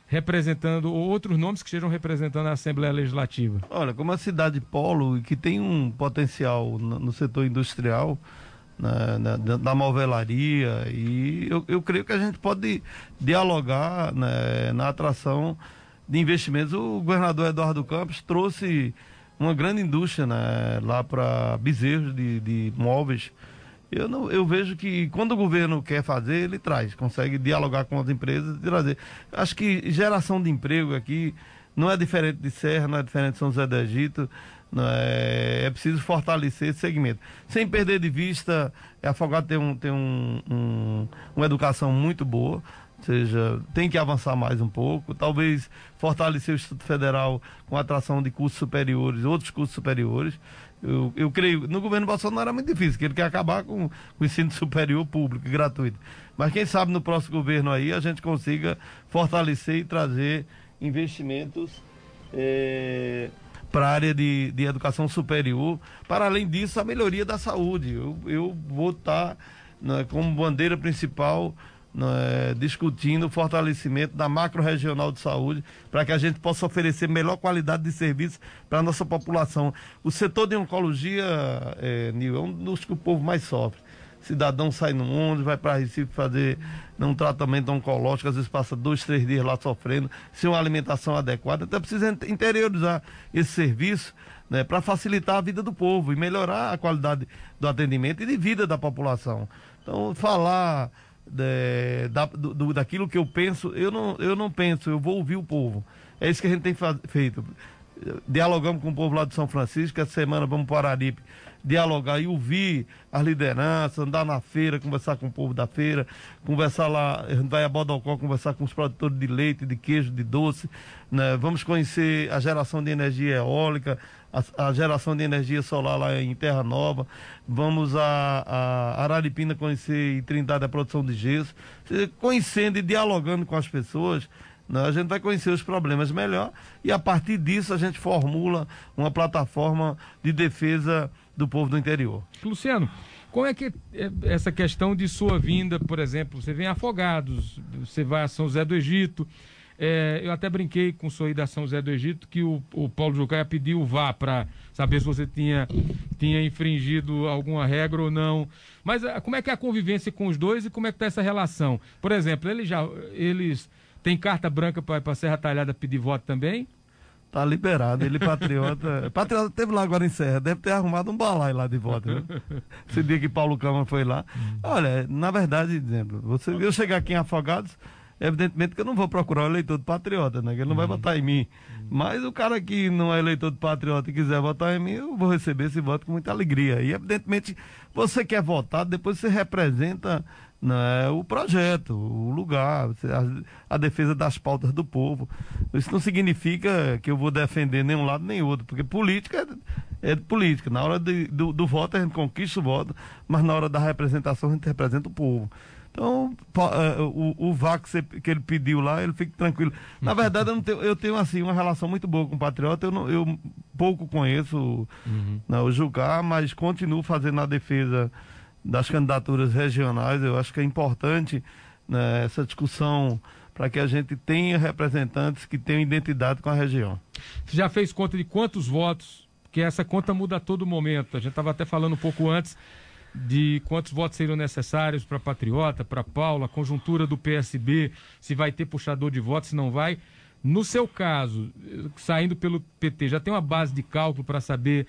representando, ou outros nomes que estejam representando a Assembleia Legislativa? Olha, como a cidade polo, que tem um potencial no, setor industrial, na, na, da movelaria, e eu, eu creio que a gente pode dialogar né, na atração de investimentos. O governador Eduardo Campos trouxe uma grande indústria né, lá para bezerros de, de móveis. Eu, não, eu vejo que quando o governo quer fazer, ele traz, consegue dialogar com as empresas e trazer. Acho que geração de emprego aqui não é diferente de Serra, não é diferente de São José do Egito. É, é, preciso fortalecer esse segmento. Sem perder de vista, a Afogado tem, um, tem um, um, uma educação muito boa seja, tem que avançar mais um pouco, talvez fortalecer o Instituto Federal com atração de cursos superiores, outros cursos superiores. Eu, eu creio, no governo Bolsonaro era muito difícil, que ele quer acabar com, com o ensino superior público, gratuito. Mas quem sabe no próximo governo aí a gente consiga fortalecer e trazer investimentos é, para a área de, de educação superior. Para além disso, a melhoria da saúde. Eu, eu vou estar né, como bandeira principal né, discutindo o fortalecimento da macro-regional de saúde para que a gente possa oferecer melhor qualidade de serviço para a nossa população. O setor de oncologia, é, Nil, é um dos que o povo mais sofre. Cidadão sai no mundo, vai para Recife fazer um tratamento oncológico, às vezes passa dois, três dias lá sofrendo, sem uma alimentação adequada. Então precisa interiorizar esse serviço né, para facilitar a vida do povo e melhorar a qualidade do atendimento e de vida da população. Então, falar de, da, do, daquilo que eu penso, eu não, eu não penso, eu vou ouvir o povo. É isso que a gente tem feito. Dialogamos com o povo lá de São Francisco, essa semana vamos para Araripe dialogar e ouvir as lideranças, andar na feira, conversar com o povo da feira, conversar lá, a gente vai a Bodocó conversar com os produtores de leite, de queijo, de doce, né? vamos conhecer a geração de energia eólica, a, a, geração de energia solar lá em Terra Nova, vamos a, a Araripina conhecer e Trindade a produção de gesso, conhecendo e dialogando com as pessoas, né, a gente vai conhecer os problemas melhor. E a partir disso a gente formula uma plataforma de defesa do povo do interior. Luciano, como é que é essa questão de sua vinda, por exemplo, você vem a Afogados, você vai a São José do Egito, é, eu até brinquei com o senhor da São José do Egito que o, o Paulo Jucaia pediu vá para saber se você tinha, tinha infringido alguma regra ou não. Mas ah, como é que é a convivência com os dois e como é que está essa relação? Por exemplo, eles já eles têm carta branca para Serra Talhada pedir voto também? Tá liberado, ele patriota. patriota teve lá agora em Serra, deve ter arrumado um balai lá de voto. Viu? Esse dia que Paulo Câmara foi lá. Olha, na verdade, exemplo, você, eu chegar aqui em Afogados, evidentemente que eu não vou procurar o eleitor patriota, né? Que ele não vai uhum. votar em mim. Uhum. Mas o cara que não é eleitor patriota e quiser votar em mim, eu vou receber esse voto com muita alegria. E evidentemente você quer votar, depois você representa né, o projeto, o lugar, a, a, defesa das pautas do povo. Isso não significa que eu vou defender nenhum lado nem outro, porque política é, é política. Na hora de, do, do voto a gente conquista o voto, mas na hora da representação a gente representa o povo. Então, é, o, o VAC que ele pediu lá, ele fica tranquilo. Na verdade, eu, tenho, eu tenho assim, uma relação muito boa com o Patriota. Eu, não, eu pouco conheço uhum. não, né, o Jucá, mas continuo fazendo a defesa das candidaturas regionais. Eu acho que é importante né, essa discussão para que a gente tenha representantes que tenham identidade com a região. Você já fez conta de quantos votos? Porque essa conta muda a todo momento. A gente estava até falando um pouco antes de quantos votos seriam necessários para Patriota, para Paula, conjuntura do PSB, se vai ter puxador de votos, se não vai. No seu caso, saindo pelo PT, já tem uma base de cálculo para saber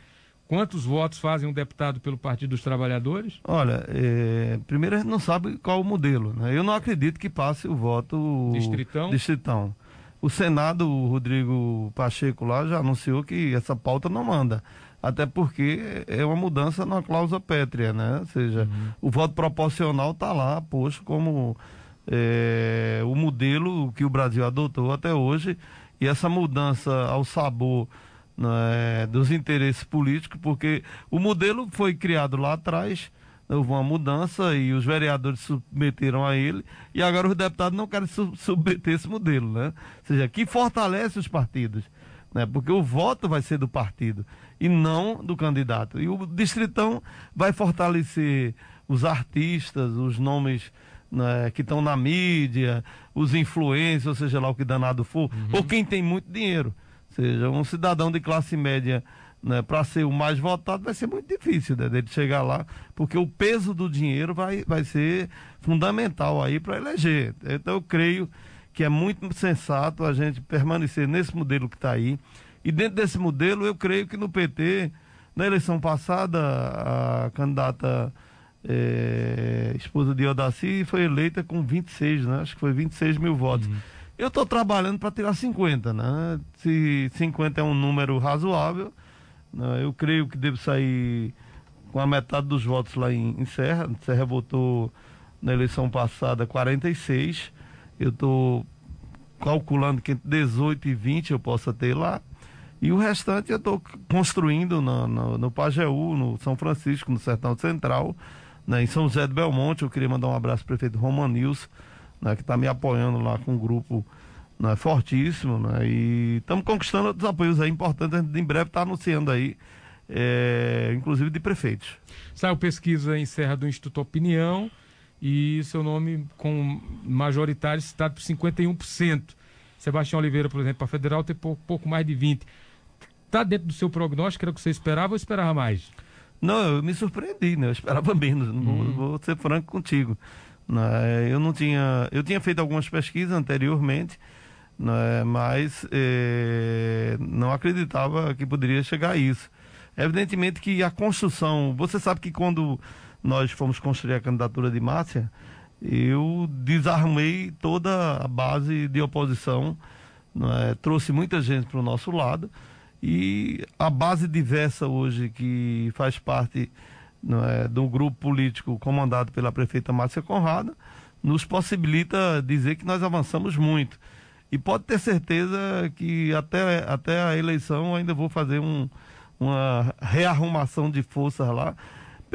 quantos votos fazem um deputado pelo Partido dos Trabalhadores? Olha, é, primeiro a gente não sabe qual o modelo. Né? Eu não acredito que passe o voto distritão. distritão. O Senado, o Rodrigo Pacheco lá já anunciou que essa pauta não manda até porque é uma mudança na cláusula pétrea, né? Ou seja, uhum. o voto proporcional está lá posto como é, o modelo que o Brasil adotou até hoje e essa mudança ao sabor né, dos interesses políticos, porque o modelo foi criado lá atrás, houve uma mudança e os vereadores submeteram a ele, e agora os deputados não querem submeter esse modelo, né? Ou seja, que fortalece os partidos, né? Porque o voto vai ser do partido e não do candidato. E o Distritão vai fortalecer os artistas, os nomes né, que estão na mídia, os influencers, ou seja lá o que danado for, uhum. ou quem tem muito dinheiro. Ou seja, um cidadão de classe média né, para ser o mais votado vai ser muito difícil né, dele chegar lá, porque o peso do dinheiro vai, vai ser fundamental aí para eleger. Então eu creio que é muito sensato a gente permanecer nesse modelo que está aí. E dentro desse modelo, eu creio que no PT, na eleição passada, a candidata é, esposa de Odaci foi eleita com 26, né? Acho que foi 26 mil votos. Uhum. Eu estou trabalhando para tirar 50, né? Se 50 é um número razoável, né? eu creio que devo sair com a metade dos votos lá em, em Serra. Serra votou na eleição passada 46. Eu estou calculando que entre 18 e 20 eu possa ter lá. E o restante eu estou construindo no, no, no Pajeú, no São Francisco, no Sertão Central, né, em São José do Belmonte. Eu queria mandar um abraço ao prefeito Romanils, né, que está me apoiando lá com um grupo né, fortíssimo. Né, e estamos conquistando outros apoios aí importantes. A em breve está anunciando aí, é, inclusive de prefeitos. Saiu pesquisa em Serra do Instituto Opinião e seu nome com majoritário citado por 51%. Sebastião Oliveira, por exemplo, para federal tem pouco, pouco mais de 20%. Está dentro do seu prognóstico? Era o que você esperava ou esperava mais? Não, eu me surpreendi, né? Eu esperava menos. Vou, vou, ser franco contigo. Né? Eu não tinha. Eu tinha feito algumas pesquisas anteriormente, né? mas eh, não acreditava que poderia chegar a isso. Evidentemente que a construção. Você sabe que quando nós fomos construir a candidatura de Márcia, eu desarmei toda a base de oposição, né? trouxe muita gente para o nosso lado e a base diversa hoje que faz parte é, do grupo político comandado pela prefeita Márcia Conrado nos possibilita dizer que nós avançamos muito. E pode ter certeza que até, até a eleição ainda vou fazer um, uma rearrumação de forças lá,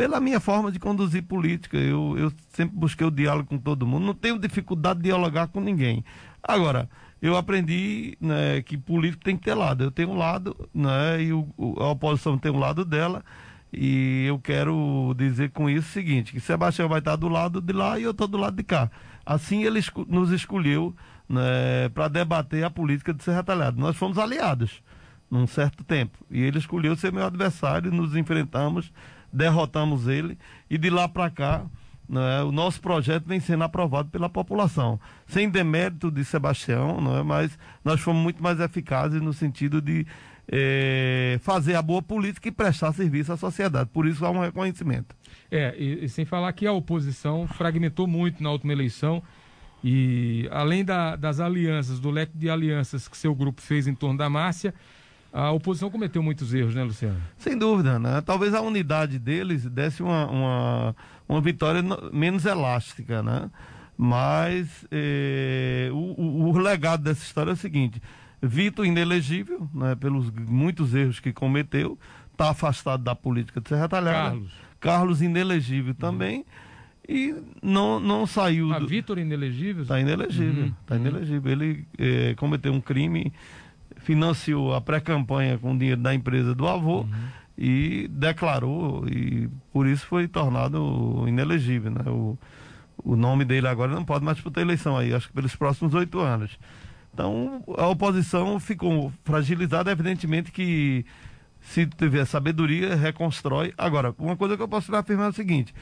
pela minha forma de conduzir política. Eu, eu sempre busquei o diálogo com todo mundo, não tenho dificuldade de dialogar com ninguém. Agora, eu aprendi né, que político tem que ter lado. Eu tenho um lado, né, e o, a oposição tem um lado dela. E eu quero dizer com isso o seguinte: que Sebastião vai estar do lado de lá e eu estou do lado de cá. Assim ele nos escolheu né, para debater a política de Serra Talhada. Nós fomos aliados num certo tempo. E ele escolheu ser meu adversário, nos enfrentamos, derrotamos ele, e de lá para cá é? o nosso projeto vem sendo aprovado pela população. Sem demérito de Sebastião, não é? mas nós fomos muito mais eficazes no sentido de é, fazer a boa política e prestar serviço à sociedade. Por isso há um reconhecimento. É, e, e sem falar que a oposição fragmentou muito na última eleição. E além da, das alianças, do leque de alianças que seu grupo fez em torno da Márcia, a oposição cometeu muitos erros, né, Luciano? Sem dúvida, né? Talvez a unidade deles desse uma, uma, uma vitória menos elástica, né? Mas eh, o, o, legado dessa história é o seguinte: Vitor inelegível, né, pelos muitos erros que cometeu, está afastado da política de Serra Talhada. Carlos. Carlos inelegível também. Uhum. E não, não saiu. A do... Vitor inelegível? Está inelegível. Uhum. Tá inelegível. Ele eh, cometeu um crime financiou a pré-campanha com dinheiro da empresa do avô uhum. e declarou, e por isso foi tornado inelegível. Né? O, o nome dele agora não pode mais disputar eleição aí, acho que pelos próximos oito anos. Então, a oposição ficou fragilizada, evidentemente que se tiver sabedoria, reconstrói. Agora, uma coisa que eu posso afirmar é o seguinte: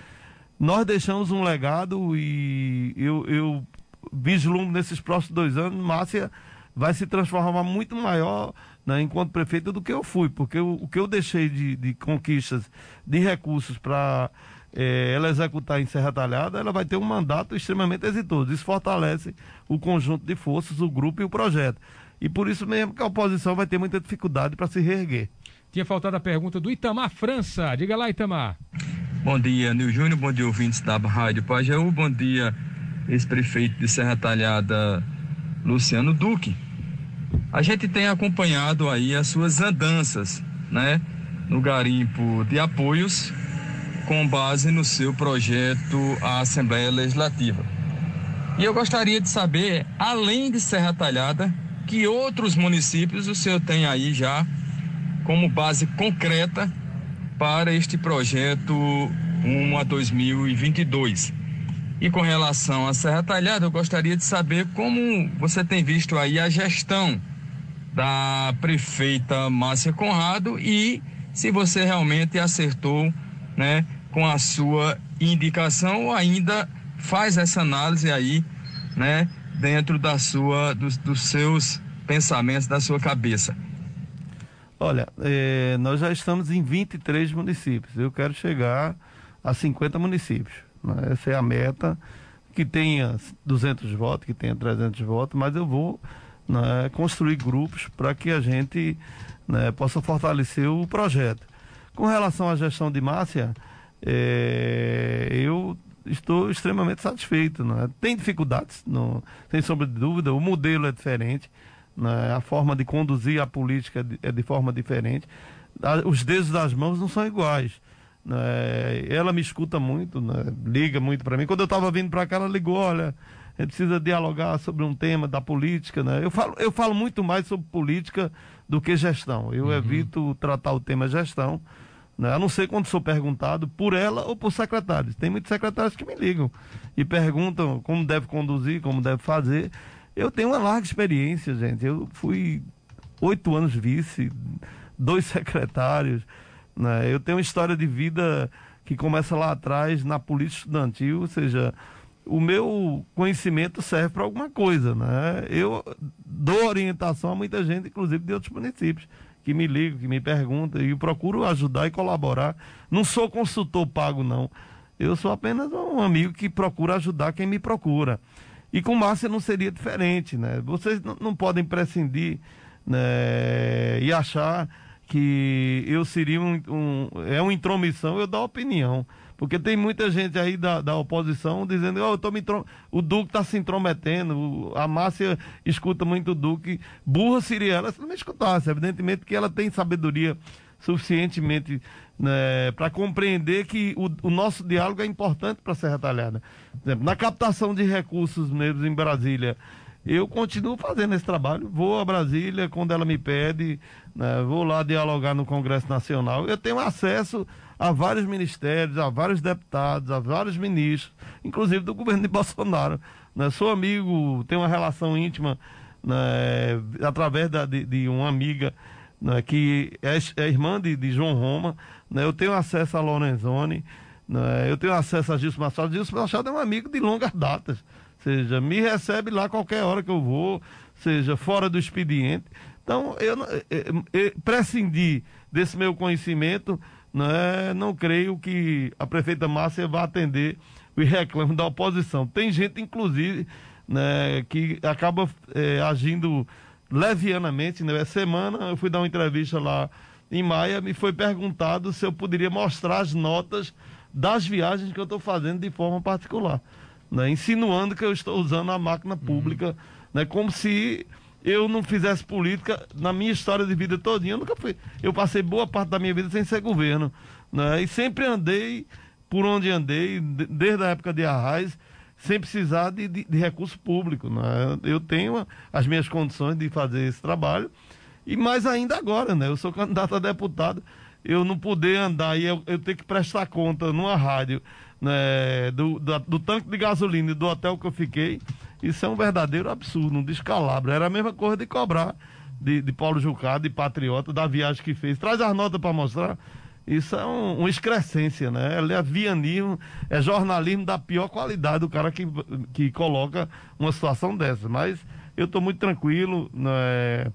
nós deixamos um legado e eu, eu vislumbro nesses próximos dois anos, Márcia vai se transformar muito maior né, enquanto prefeito do que eu fui, porque o, o que eu deixei de, de conquistas de recursos para é, ela executar em Serra Talhada, ela vai ter um mandato extremamente exitoso. Isso fortalece o conjunto de forças, o grupo e o projeto. E por isso mesmo que a oposição vai ter muita dificuldade para se reerguer. Tinha faltado a pergunta do Itamar França. Diga lá, Itamar. Bom dia, Nil Júnior. Bom dia, ouvintes da Rádio Pajeú. Bom dia, ex-prefeito de Serra Talhada, Luciano Duque. A gente tem acompanhado aí as suas andanças, né, no garimpo de apoios com base no seu projeto à Assembleia Legislativa. E eu gostaria de saber, além de Serra Talhada, que outros municípios o senhor tem aí já como base concreta para este projeto 1 a 2022. E com relação à Serra Talhada, eu gostaria de saber como você tem visto aí a gestão da prefeita Márcia Conrado e se você realmente acertou, né, com a sua indicação ou ainda faz essa análise aí, né, dentro da sua, dos, dos seus pensamentos, da sua cabeça. Olha, eh, nós já estamos em 23 municípios. Eu quero chegar a 50 municípios. Né? Essa é a meta. Que tenha 200 votos, que tenha 300 votos, mas eu vou né, construir grupos para que a gente né, possa fortalecer o projeto. Com relação à gestão de Márcia, é, eu estou extremamente satisfeito. Né? Tem dificuldades, não, sem sombra de dúvida, o modelo é diferente, né? a forma de conduzir a política é de, é de forma diferente. Os dedos das mãos não são iguais. Né? Ela me escuta muito, né? liga muito para mim. Quando eu estava vindo para cá, ela ligou: olha, a gente precisa dialogar sobre um tema da política. Né? Eu, falo, eu falo muito mais sobre política do que gestão. Eu uhum. evito tratar o tema gestão. Né? A não ser quando sou perguntado por ela ou por secretários. Tem muitos secretários que me ligam e perguntam como deve conduzir, como deve fazer. Eu tenho uma larga experiência, gente. Eu fui oito anos vice, dois secretários. Né? Eu tenho uma história de vida que começa lá atrás na política estudantil, ou seja, o meu conhecimento serve para alguma coisa, né? Eu dou orientação a muita gente, inclusive de outros municípios, que me ligam, que me perguntam, e procuro ajudar e colaborar. Não sou consultor pago, não. Eu sou apenas um amigo que procura ajudar quem me procura. E com Márcia não seria diferente, né? Vocês não podem prescindir né, e achar que eu seria um, um, é uma intromissão eu dar opinião. Porque tem muita gente aí da, da oposição dizendo, oh, eu tô me o Duque está se intrometendo, a Márcia escuta muito o Duque. Burra seria ela se não me escutasse. Evidentemente que ela tem sabedoria suficientemente né, para compreender que o, o, nosso diálogo é importante para a Serra Talhada. Exemplo, na captação de recursos negros em Brasília, eu continuo fazendo esse trabalho. Vou a Brasília quando ela me pede, né, vou lá dialogar no Congresso Nacional. Eu tenho acesso a vários ministérios, a vários deputados, a vários ministros, inclusive do governo de Bolsonaro. Né? Sou amigo, tenho uma relação íntima né, através da, de, de uma amiga né, que é, é irmã de, de João Roma. Né? Eu tenho acesso a Lorenzoni, né? eu tenho acesso a Gilson Machado. Gilson Machado é um amigo de longas datas. Seja, me recebe lá qualquer hora que eu vou, seja fora do expediente. Então, eu, eu, eu, eu prescindir desse meu conhecimento né, não creio que a prefeita Márcia vá atender os reclamos da oposição. Tem gente, inclusive, né, que acaba é, agindo levianamente. Né? Semana eu fui dar uma entrevista lá em Maia, me foi perguntado se eu poderia mostrar as notas das viagens que eu estou fazendo de forma particular, né? insinuando que eu estou usando a máquina pública, uhum. né? como se eu não fizesse política na minha história de vida todinha. Eu nunca fui. Eu passei boa parte da minha vida sem ser governo. Né? E sempre andei por onde andei, desde a época de Arraiz, sem precisar de, de, de recurso público. Né? Eu tenho as minhas condições de fazer esse trabalho. E mais ainda agora, né? Eu sou candidato a deputado. Eu não poder andar e eu, eu ter que prestar conta numa rádio né, do, do, do tanque de gasolina e do hotel que eu fiquei isso é um verdadeiro absurdo, um descalabro. Era a mesma coisa de cobrar de, de Paulo Jucado, de Patriota, da viagem que fez. Traz as notas para mostrar. Isso é um, uma excrescência, né? É levianismo, é jornalismo da pior qualidade, o cara que, que coloca uma situação dessa. Mas eu estou muito tranquilo, né?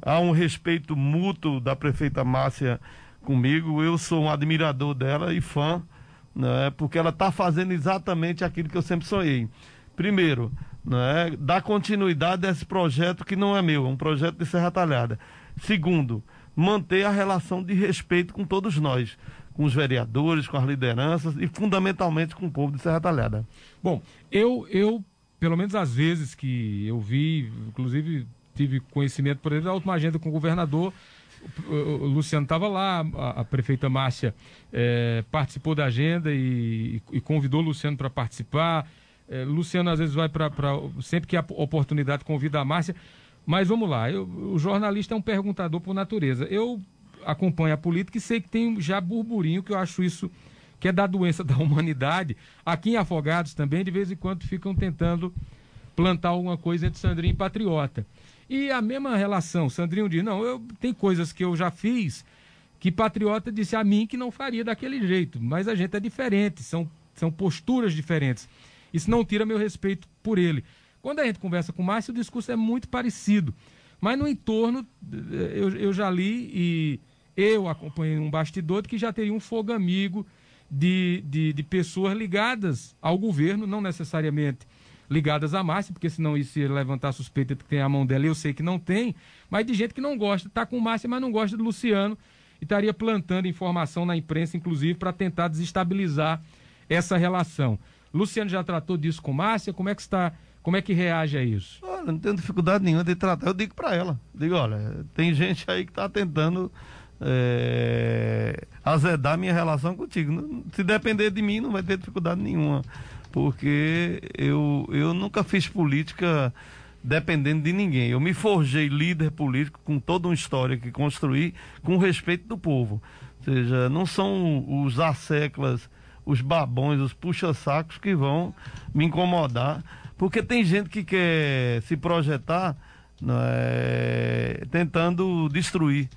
há um respeito mútuo da prefeita Márcia comigo. Eu sou um admirador dela e fã, né? porque ela está fazendo exatamente aquilo que eu sempre sonhei. Primeiro, né, dar continuidade a esse projeto que não é meu, é um projeto de Serra Talhada. Segundo, manter a relação de respeito com todos nós, com os vereadores, com as lideranças e fundamentalmente com o povo de Serra Talhada. Bom, eu, eu pelo menos às vezes que eu vi, inclusive tive conhecimento, por exemplo, da última agenda com o governador, o Luciano estava lá, a, a, prefeita Márcia é, participou da agenda e, e convidou o Luciano para participar. É, Luciano às vezes vai para. Sempre que há oportunidade, convida a Márcia. Mas vamos lá, eu, o jornalista é um perguntador por natureza. Eu acompanho a política e sei que tem já burburinho, que eu acho isso que é da doença da humanidade. Aqui em Afogados também, de vez em quando, ficam tentando plantar alguma coisa entre Sandrinho e Patriota. E a mesma relação, Sandrinho diz, não, eu tem coisas que eu já fiz que Patriota disse a mim que não faria daquele jeito, mas a gente é diferente, são, são posturas diferentes. Isso não tira meu respeito por ele. Quando a gente conversa com o Márcio, o discurso é muito parecido. Mas no entorno, eu, eu já li e eu acompanhei um bastidor que já teria um fogo amigo de, de, de pessoas ligadas ao governo, não necessariamente ligadas a Márcia, porque senão isso ia levantar a suspeita de que tem a mão dela, eu sei que não tem, mas de gente que não gosta, está com Márcia, mas não gosta do Luciano, e estaria plantando informação na imprensa, inclusive, para tentar desestabilizar essa relação. Luciano já tratou disso com Márcia, como é que está, como é que reage a isso? Olha, não tenho dificuldade nenhuma de tratar, eu digo para ela, digo, olha, tem gente aí que está tentando é, azedar minha relação contigo. Se depender de mim, não vai ter dificuldade nenhuma. Porque eu, eu nunca fiz política dependendo de ninguém. Eu me forjei líder político com toda uma história que construí com respeito do povo. Ou seja, não são os asseclas, os babões, os puxa-sacos que vão me incomodar. Porque tem gente que quer se projetar é, tentando destruir.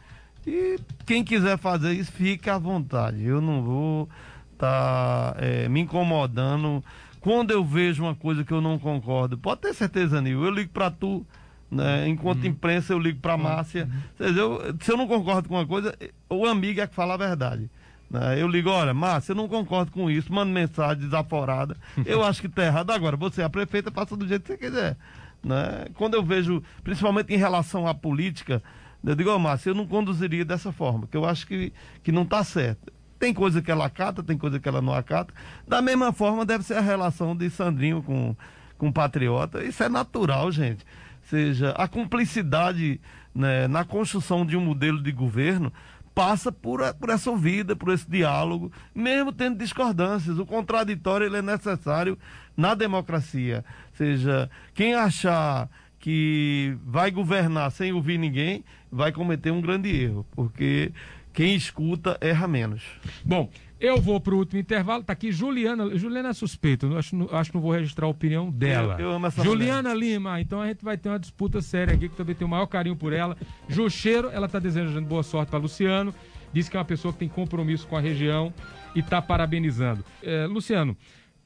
E quem quiser fazer isso, fique à vontade. Eu não vou estar tá, é, me incomodando. Quando eu vejo uma coisa que eu não concordo, pode ter certeza, Nil, eu ligo para tu. Né? Enquanto uhum. imprensa, eu ligo para Márcia. Uhum. Eu, se eu não concordo com uma coisa, o amigo é que fala a verdade. Né? Eu ligo, olha, Márcia, eu não concordo com isso, mando mensagem desaforada. eu acho que tá errado. Agora, você, a prefeita, passa do jeito que você quiser. Né? Quando eu vejo, principalmente em relação à política, eu digo, oh, Márcio, eu não conduziria dessa forma, porque eu acho que, que não está certo. Tem coisa que ela acata, tem coisa que ela não acata. Da mesma forma deve ser a relação de Sandrinho com, com Patriota. Isso é natural, gente. Ou seja, a cumplicidade né, na construção de um modelo de governo passa por, por essa vida, por esse diálogo, mesmo tendo discordâncias. O contraditório ele é necessário na democracia. Ou seja, quem achar que vai governar sem ouvir ninguém, vai cometer um grande erro, porque quem escuta erra menos. Bom, eu vou para o último intervalo. Está aqui Juliana. Juliana é suspeita. Acho, acho que não vou registrar a opinião dela. Eu, eu amo essa Juliana mulher. Lima. Então a gente vai ter uma disputa séria aqui, que também tenho o maior carinho por ela. Jucheiro, ela está desejando boa sorte para Luciano. Diz que é uma pessoa que tem compromisso com a região e está parabenizando. É, Luciano,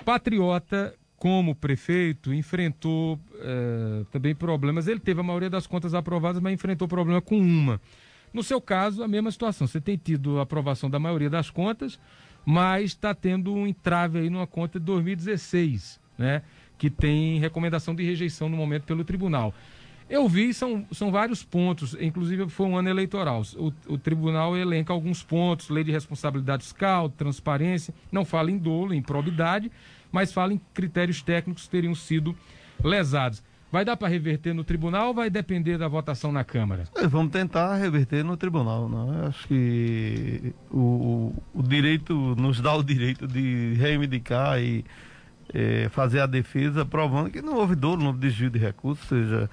patriota como prefeito, enfrentou é, também problemas. Ele teve a maioria das contas aprovadas, mas enfrentou problema com uma. No seu caso, a mesma situação. Você tem tido aprovação da maioria das contas, mas está tendo um entrave aí numa conta de 2016, né? Que tem recomendação de rejeição no momento pelo tribunal. Eu vi, são, são vários pontos, inclusive foi um ano eleitoral. O, o tribunal elenca alguns pontos, lei de responsabilidade fiscal, transparência, não fala em dolo, em probidade, mas fala em critérios técnicos que teriam sido lesados. Vai dar para reverter no tribunal ou vai depender da votação na Câmara? É, vamos tentar reverter no tribunal. Não? acho que o, o, direito nos dá o direito de reivindicar e é, fazer a defesa, provando que não houve dolo, houve desvio de recursos, seja,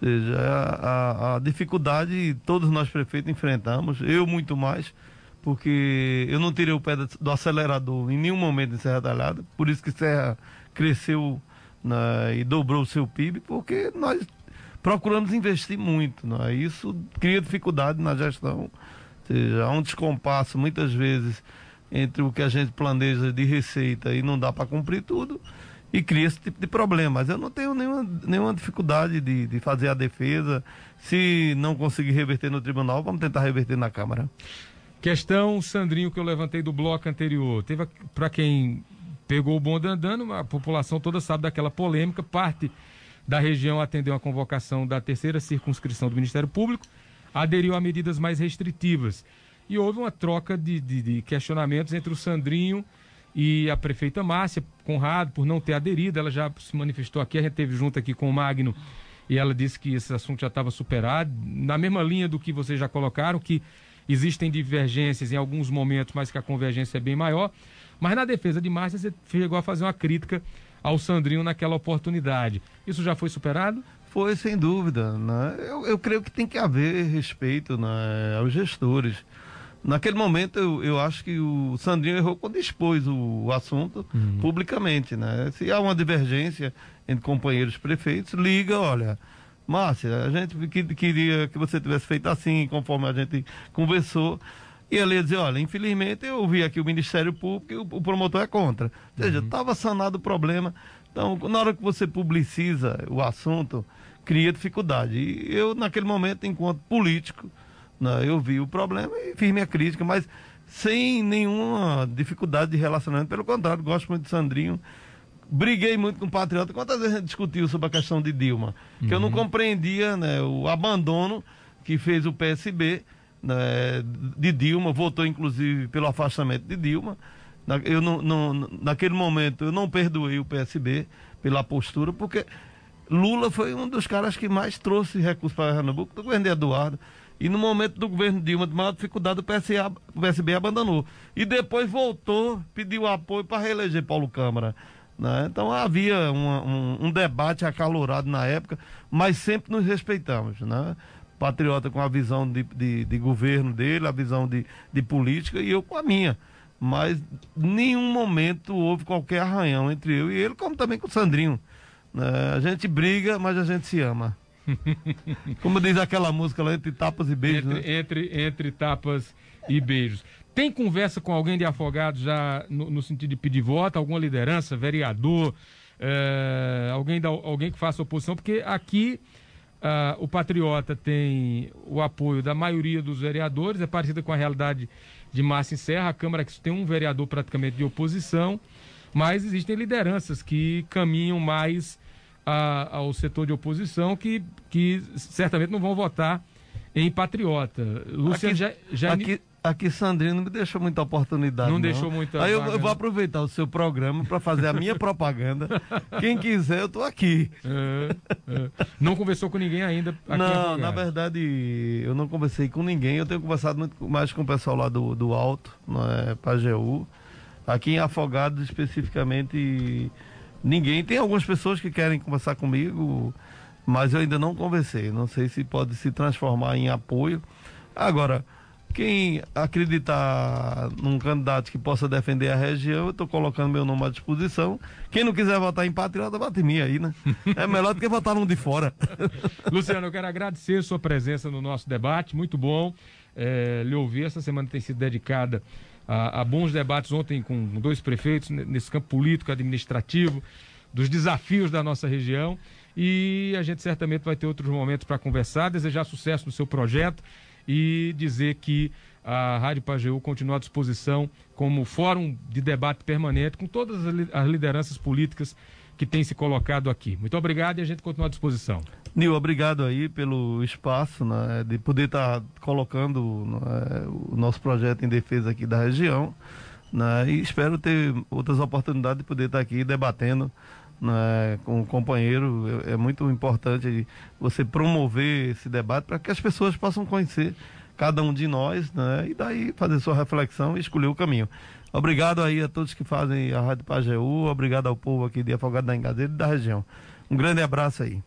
seja a, a, a dificuldade todos nós prefeitos enfrentamos, eu muito mais porque eu não tirei o pé do acelerador em nenhum momento em Serra Talhada, por isso que Serra cresceu né, e dobrou o seu PIB, porque nós procuramos investir muito. Né? Isso cria dificuldade na gestão, ou seja, há um descompasso muitas vezes entre o que a gente planeja de receita e não dá para cumprir tudo e cria esse tipo de problema. Mas eu não tenho nenhuma, nenhuma dificuldade de, de fazer a defesa. Se não conseguir reverter no tribunal, vamos tentar reverter na Câmara. Questão, Sandrinho, que eu levantei do bloco anterior. Teve, para quem pegou o bonde andando, a população toda sabe daquela polêmica, parte da região atendeu a convocação da terceira circunscrição do Ministério Público, aderiu a medidas mais restritivas. E houve uma troca de, de, de questionamentos entre o Sandrinho e a prefeita Márcia Conrado, por não ter aderido. Ela já se manifestou aqui, a gente teve junto aqui com o Magno e ela disse que esse assunto já estava superado. Na mesma linha do que vocês já colocaram, que Existem divergências em alguns momentos, mas que a convergência é bem maior. Mas na defesa de Márcia, você chegou a fazer uma crítica ao Sandrinho naquela oportunidade. Isso já foi superado? Foi, sem dúvida. Né? Eu, eu creio que tem que haver respeito né, aos gestores. Naquele momento, eu, eu acho que o Sandrinho errou quando expôs o, o assunto uhum. publicamente, né? Se há uma divergência entre companheiros prefeitos, liga, olha, Márcia, a gente queria que você tivesse feito assim, conforme a gente conversou. E ele ia dizer, olha, infelizmente eu vi aqui o Ministério Público e o, o promotor é contra. Ou seja, estava uhum. sanado o problema. Então, na hora que você publiciza o assunto, cria dificuldade. E eu, naquele momento, enquanto político, né, eu vi o problema e fiz minha crítica, mas sem nenhuma dificuldade de relacionamento. Pelo contrário, gosto muito de Sandrinho. Briguei muito com o Patriota. Quantas vezes a gente discutiu sobre a questão de Dilma? Uhum. Que eu não uhum. compreendia né, o abandono que fez o PSB né, de Dilma, votou inclusive pelo afastamento de Dilma. Eu não, não, naquele momento eu não perdoei o PSB pela postura, porque Lula foi um dos caras que mais trouxe recursos para Pernambuco do governo de Eduardo. E no momento do governo Dilma, de maior dificuldade, o, PSA, o PSB abandonou. E depois voltou, pediu apoio para reeleger Paulo Câmara. Né? Então havia uma, um, um, debate acalorado na época, mas sempre nos respeitamos. Né? Patriota com a visão de, de, de governo dele, a visão de, de política, e eu com a minha. Mas nenhum momento houve qualquer arranhão entre eu e ele, como também com o Sandrinho. Né? A gente briga, mas a gente se ama. Como diz aquela música lá, entre tapas e beijos. Entre, né? entre, entre tapas e beijos. Tem conversa com alguém de afogado já no, no sentido de pedir voto, alguma liderança, vereador, é, alguém, da, alguém que faça oposição? Porque aqui uh, o Patriota tem o apoio da maioria dos vereadores, é parecida com a realidade de Márcia Serra, a Câmara que tem um vereador praticamente de oposição, mas existem lideranças que caminham mais a, ao setor de oposição que, que certamente não vão votar em patriota. Luciano aqui. Aqui, aqui Sandrino não me deixou muita oportunidade. Não, não. deixou muita. Aí eu, eu, vou aproveitar o seu programa para fazer a minha propaganda. Quem quiser, eu tô aqui. É, é. Não conversou com ninguém ainda? não, na verdade, eu não conversei com ninguém. Eu tenho conversado muito mais com o pessoal lá do, do Alto, é, Pajeú. Aqui em Afogados, especificamente ninguém. Tem algumas pessoas que querem conversar comigo, mas eu ainda não conversei. Não sei se pode se transformar em apoio. Agora, quem acreditar num candidato que possa defender a região, eu estou colocando meu nome à disposição. Quem não quiser votar em patriota, bate em mim aí, né? É melhor do que votar num de fora. Luciano, eu quero agradecer a sua presença no nosso debate, muito bom. É, lhe ouvir, essa semana tem sido dedicada a, a bons debates ontem com dois prefeitos nesse campo político, administrativo, dos desafios da nossa região. E a gente certamente vai ter outros momentos para conversar, desejar sucesso no seu projeto e dizer que a Rádio Pajeú continua à disposição como fórum de debate permanente com todas as lideranças políticas que têm se colocado aqui. Muito obrigado e a gente continua à disposição. Nil, obrigado aí pelo espaço né, de poder estar tá colocando né, o nosso projeto em defesa aqui da região. Né, e espero ter outras oportunidades de poder estar tá aqui debatendo né, com o companheiro. É, é, muito importante você promover esse debate para que as pessoas possam conhecer cada um de nós né, e daí fazer sua reflexão e escolher o caminho. Obrigado aí a todos que fazem a Rádio Pajeú, obrigado ao povo aqui de Afogado da Engadeira e da região. Um grande abraço aí.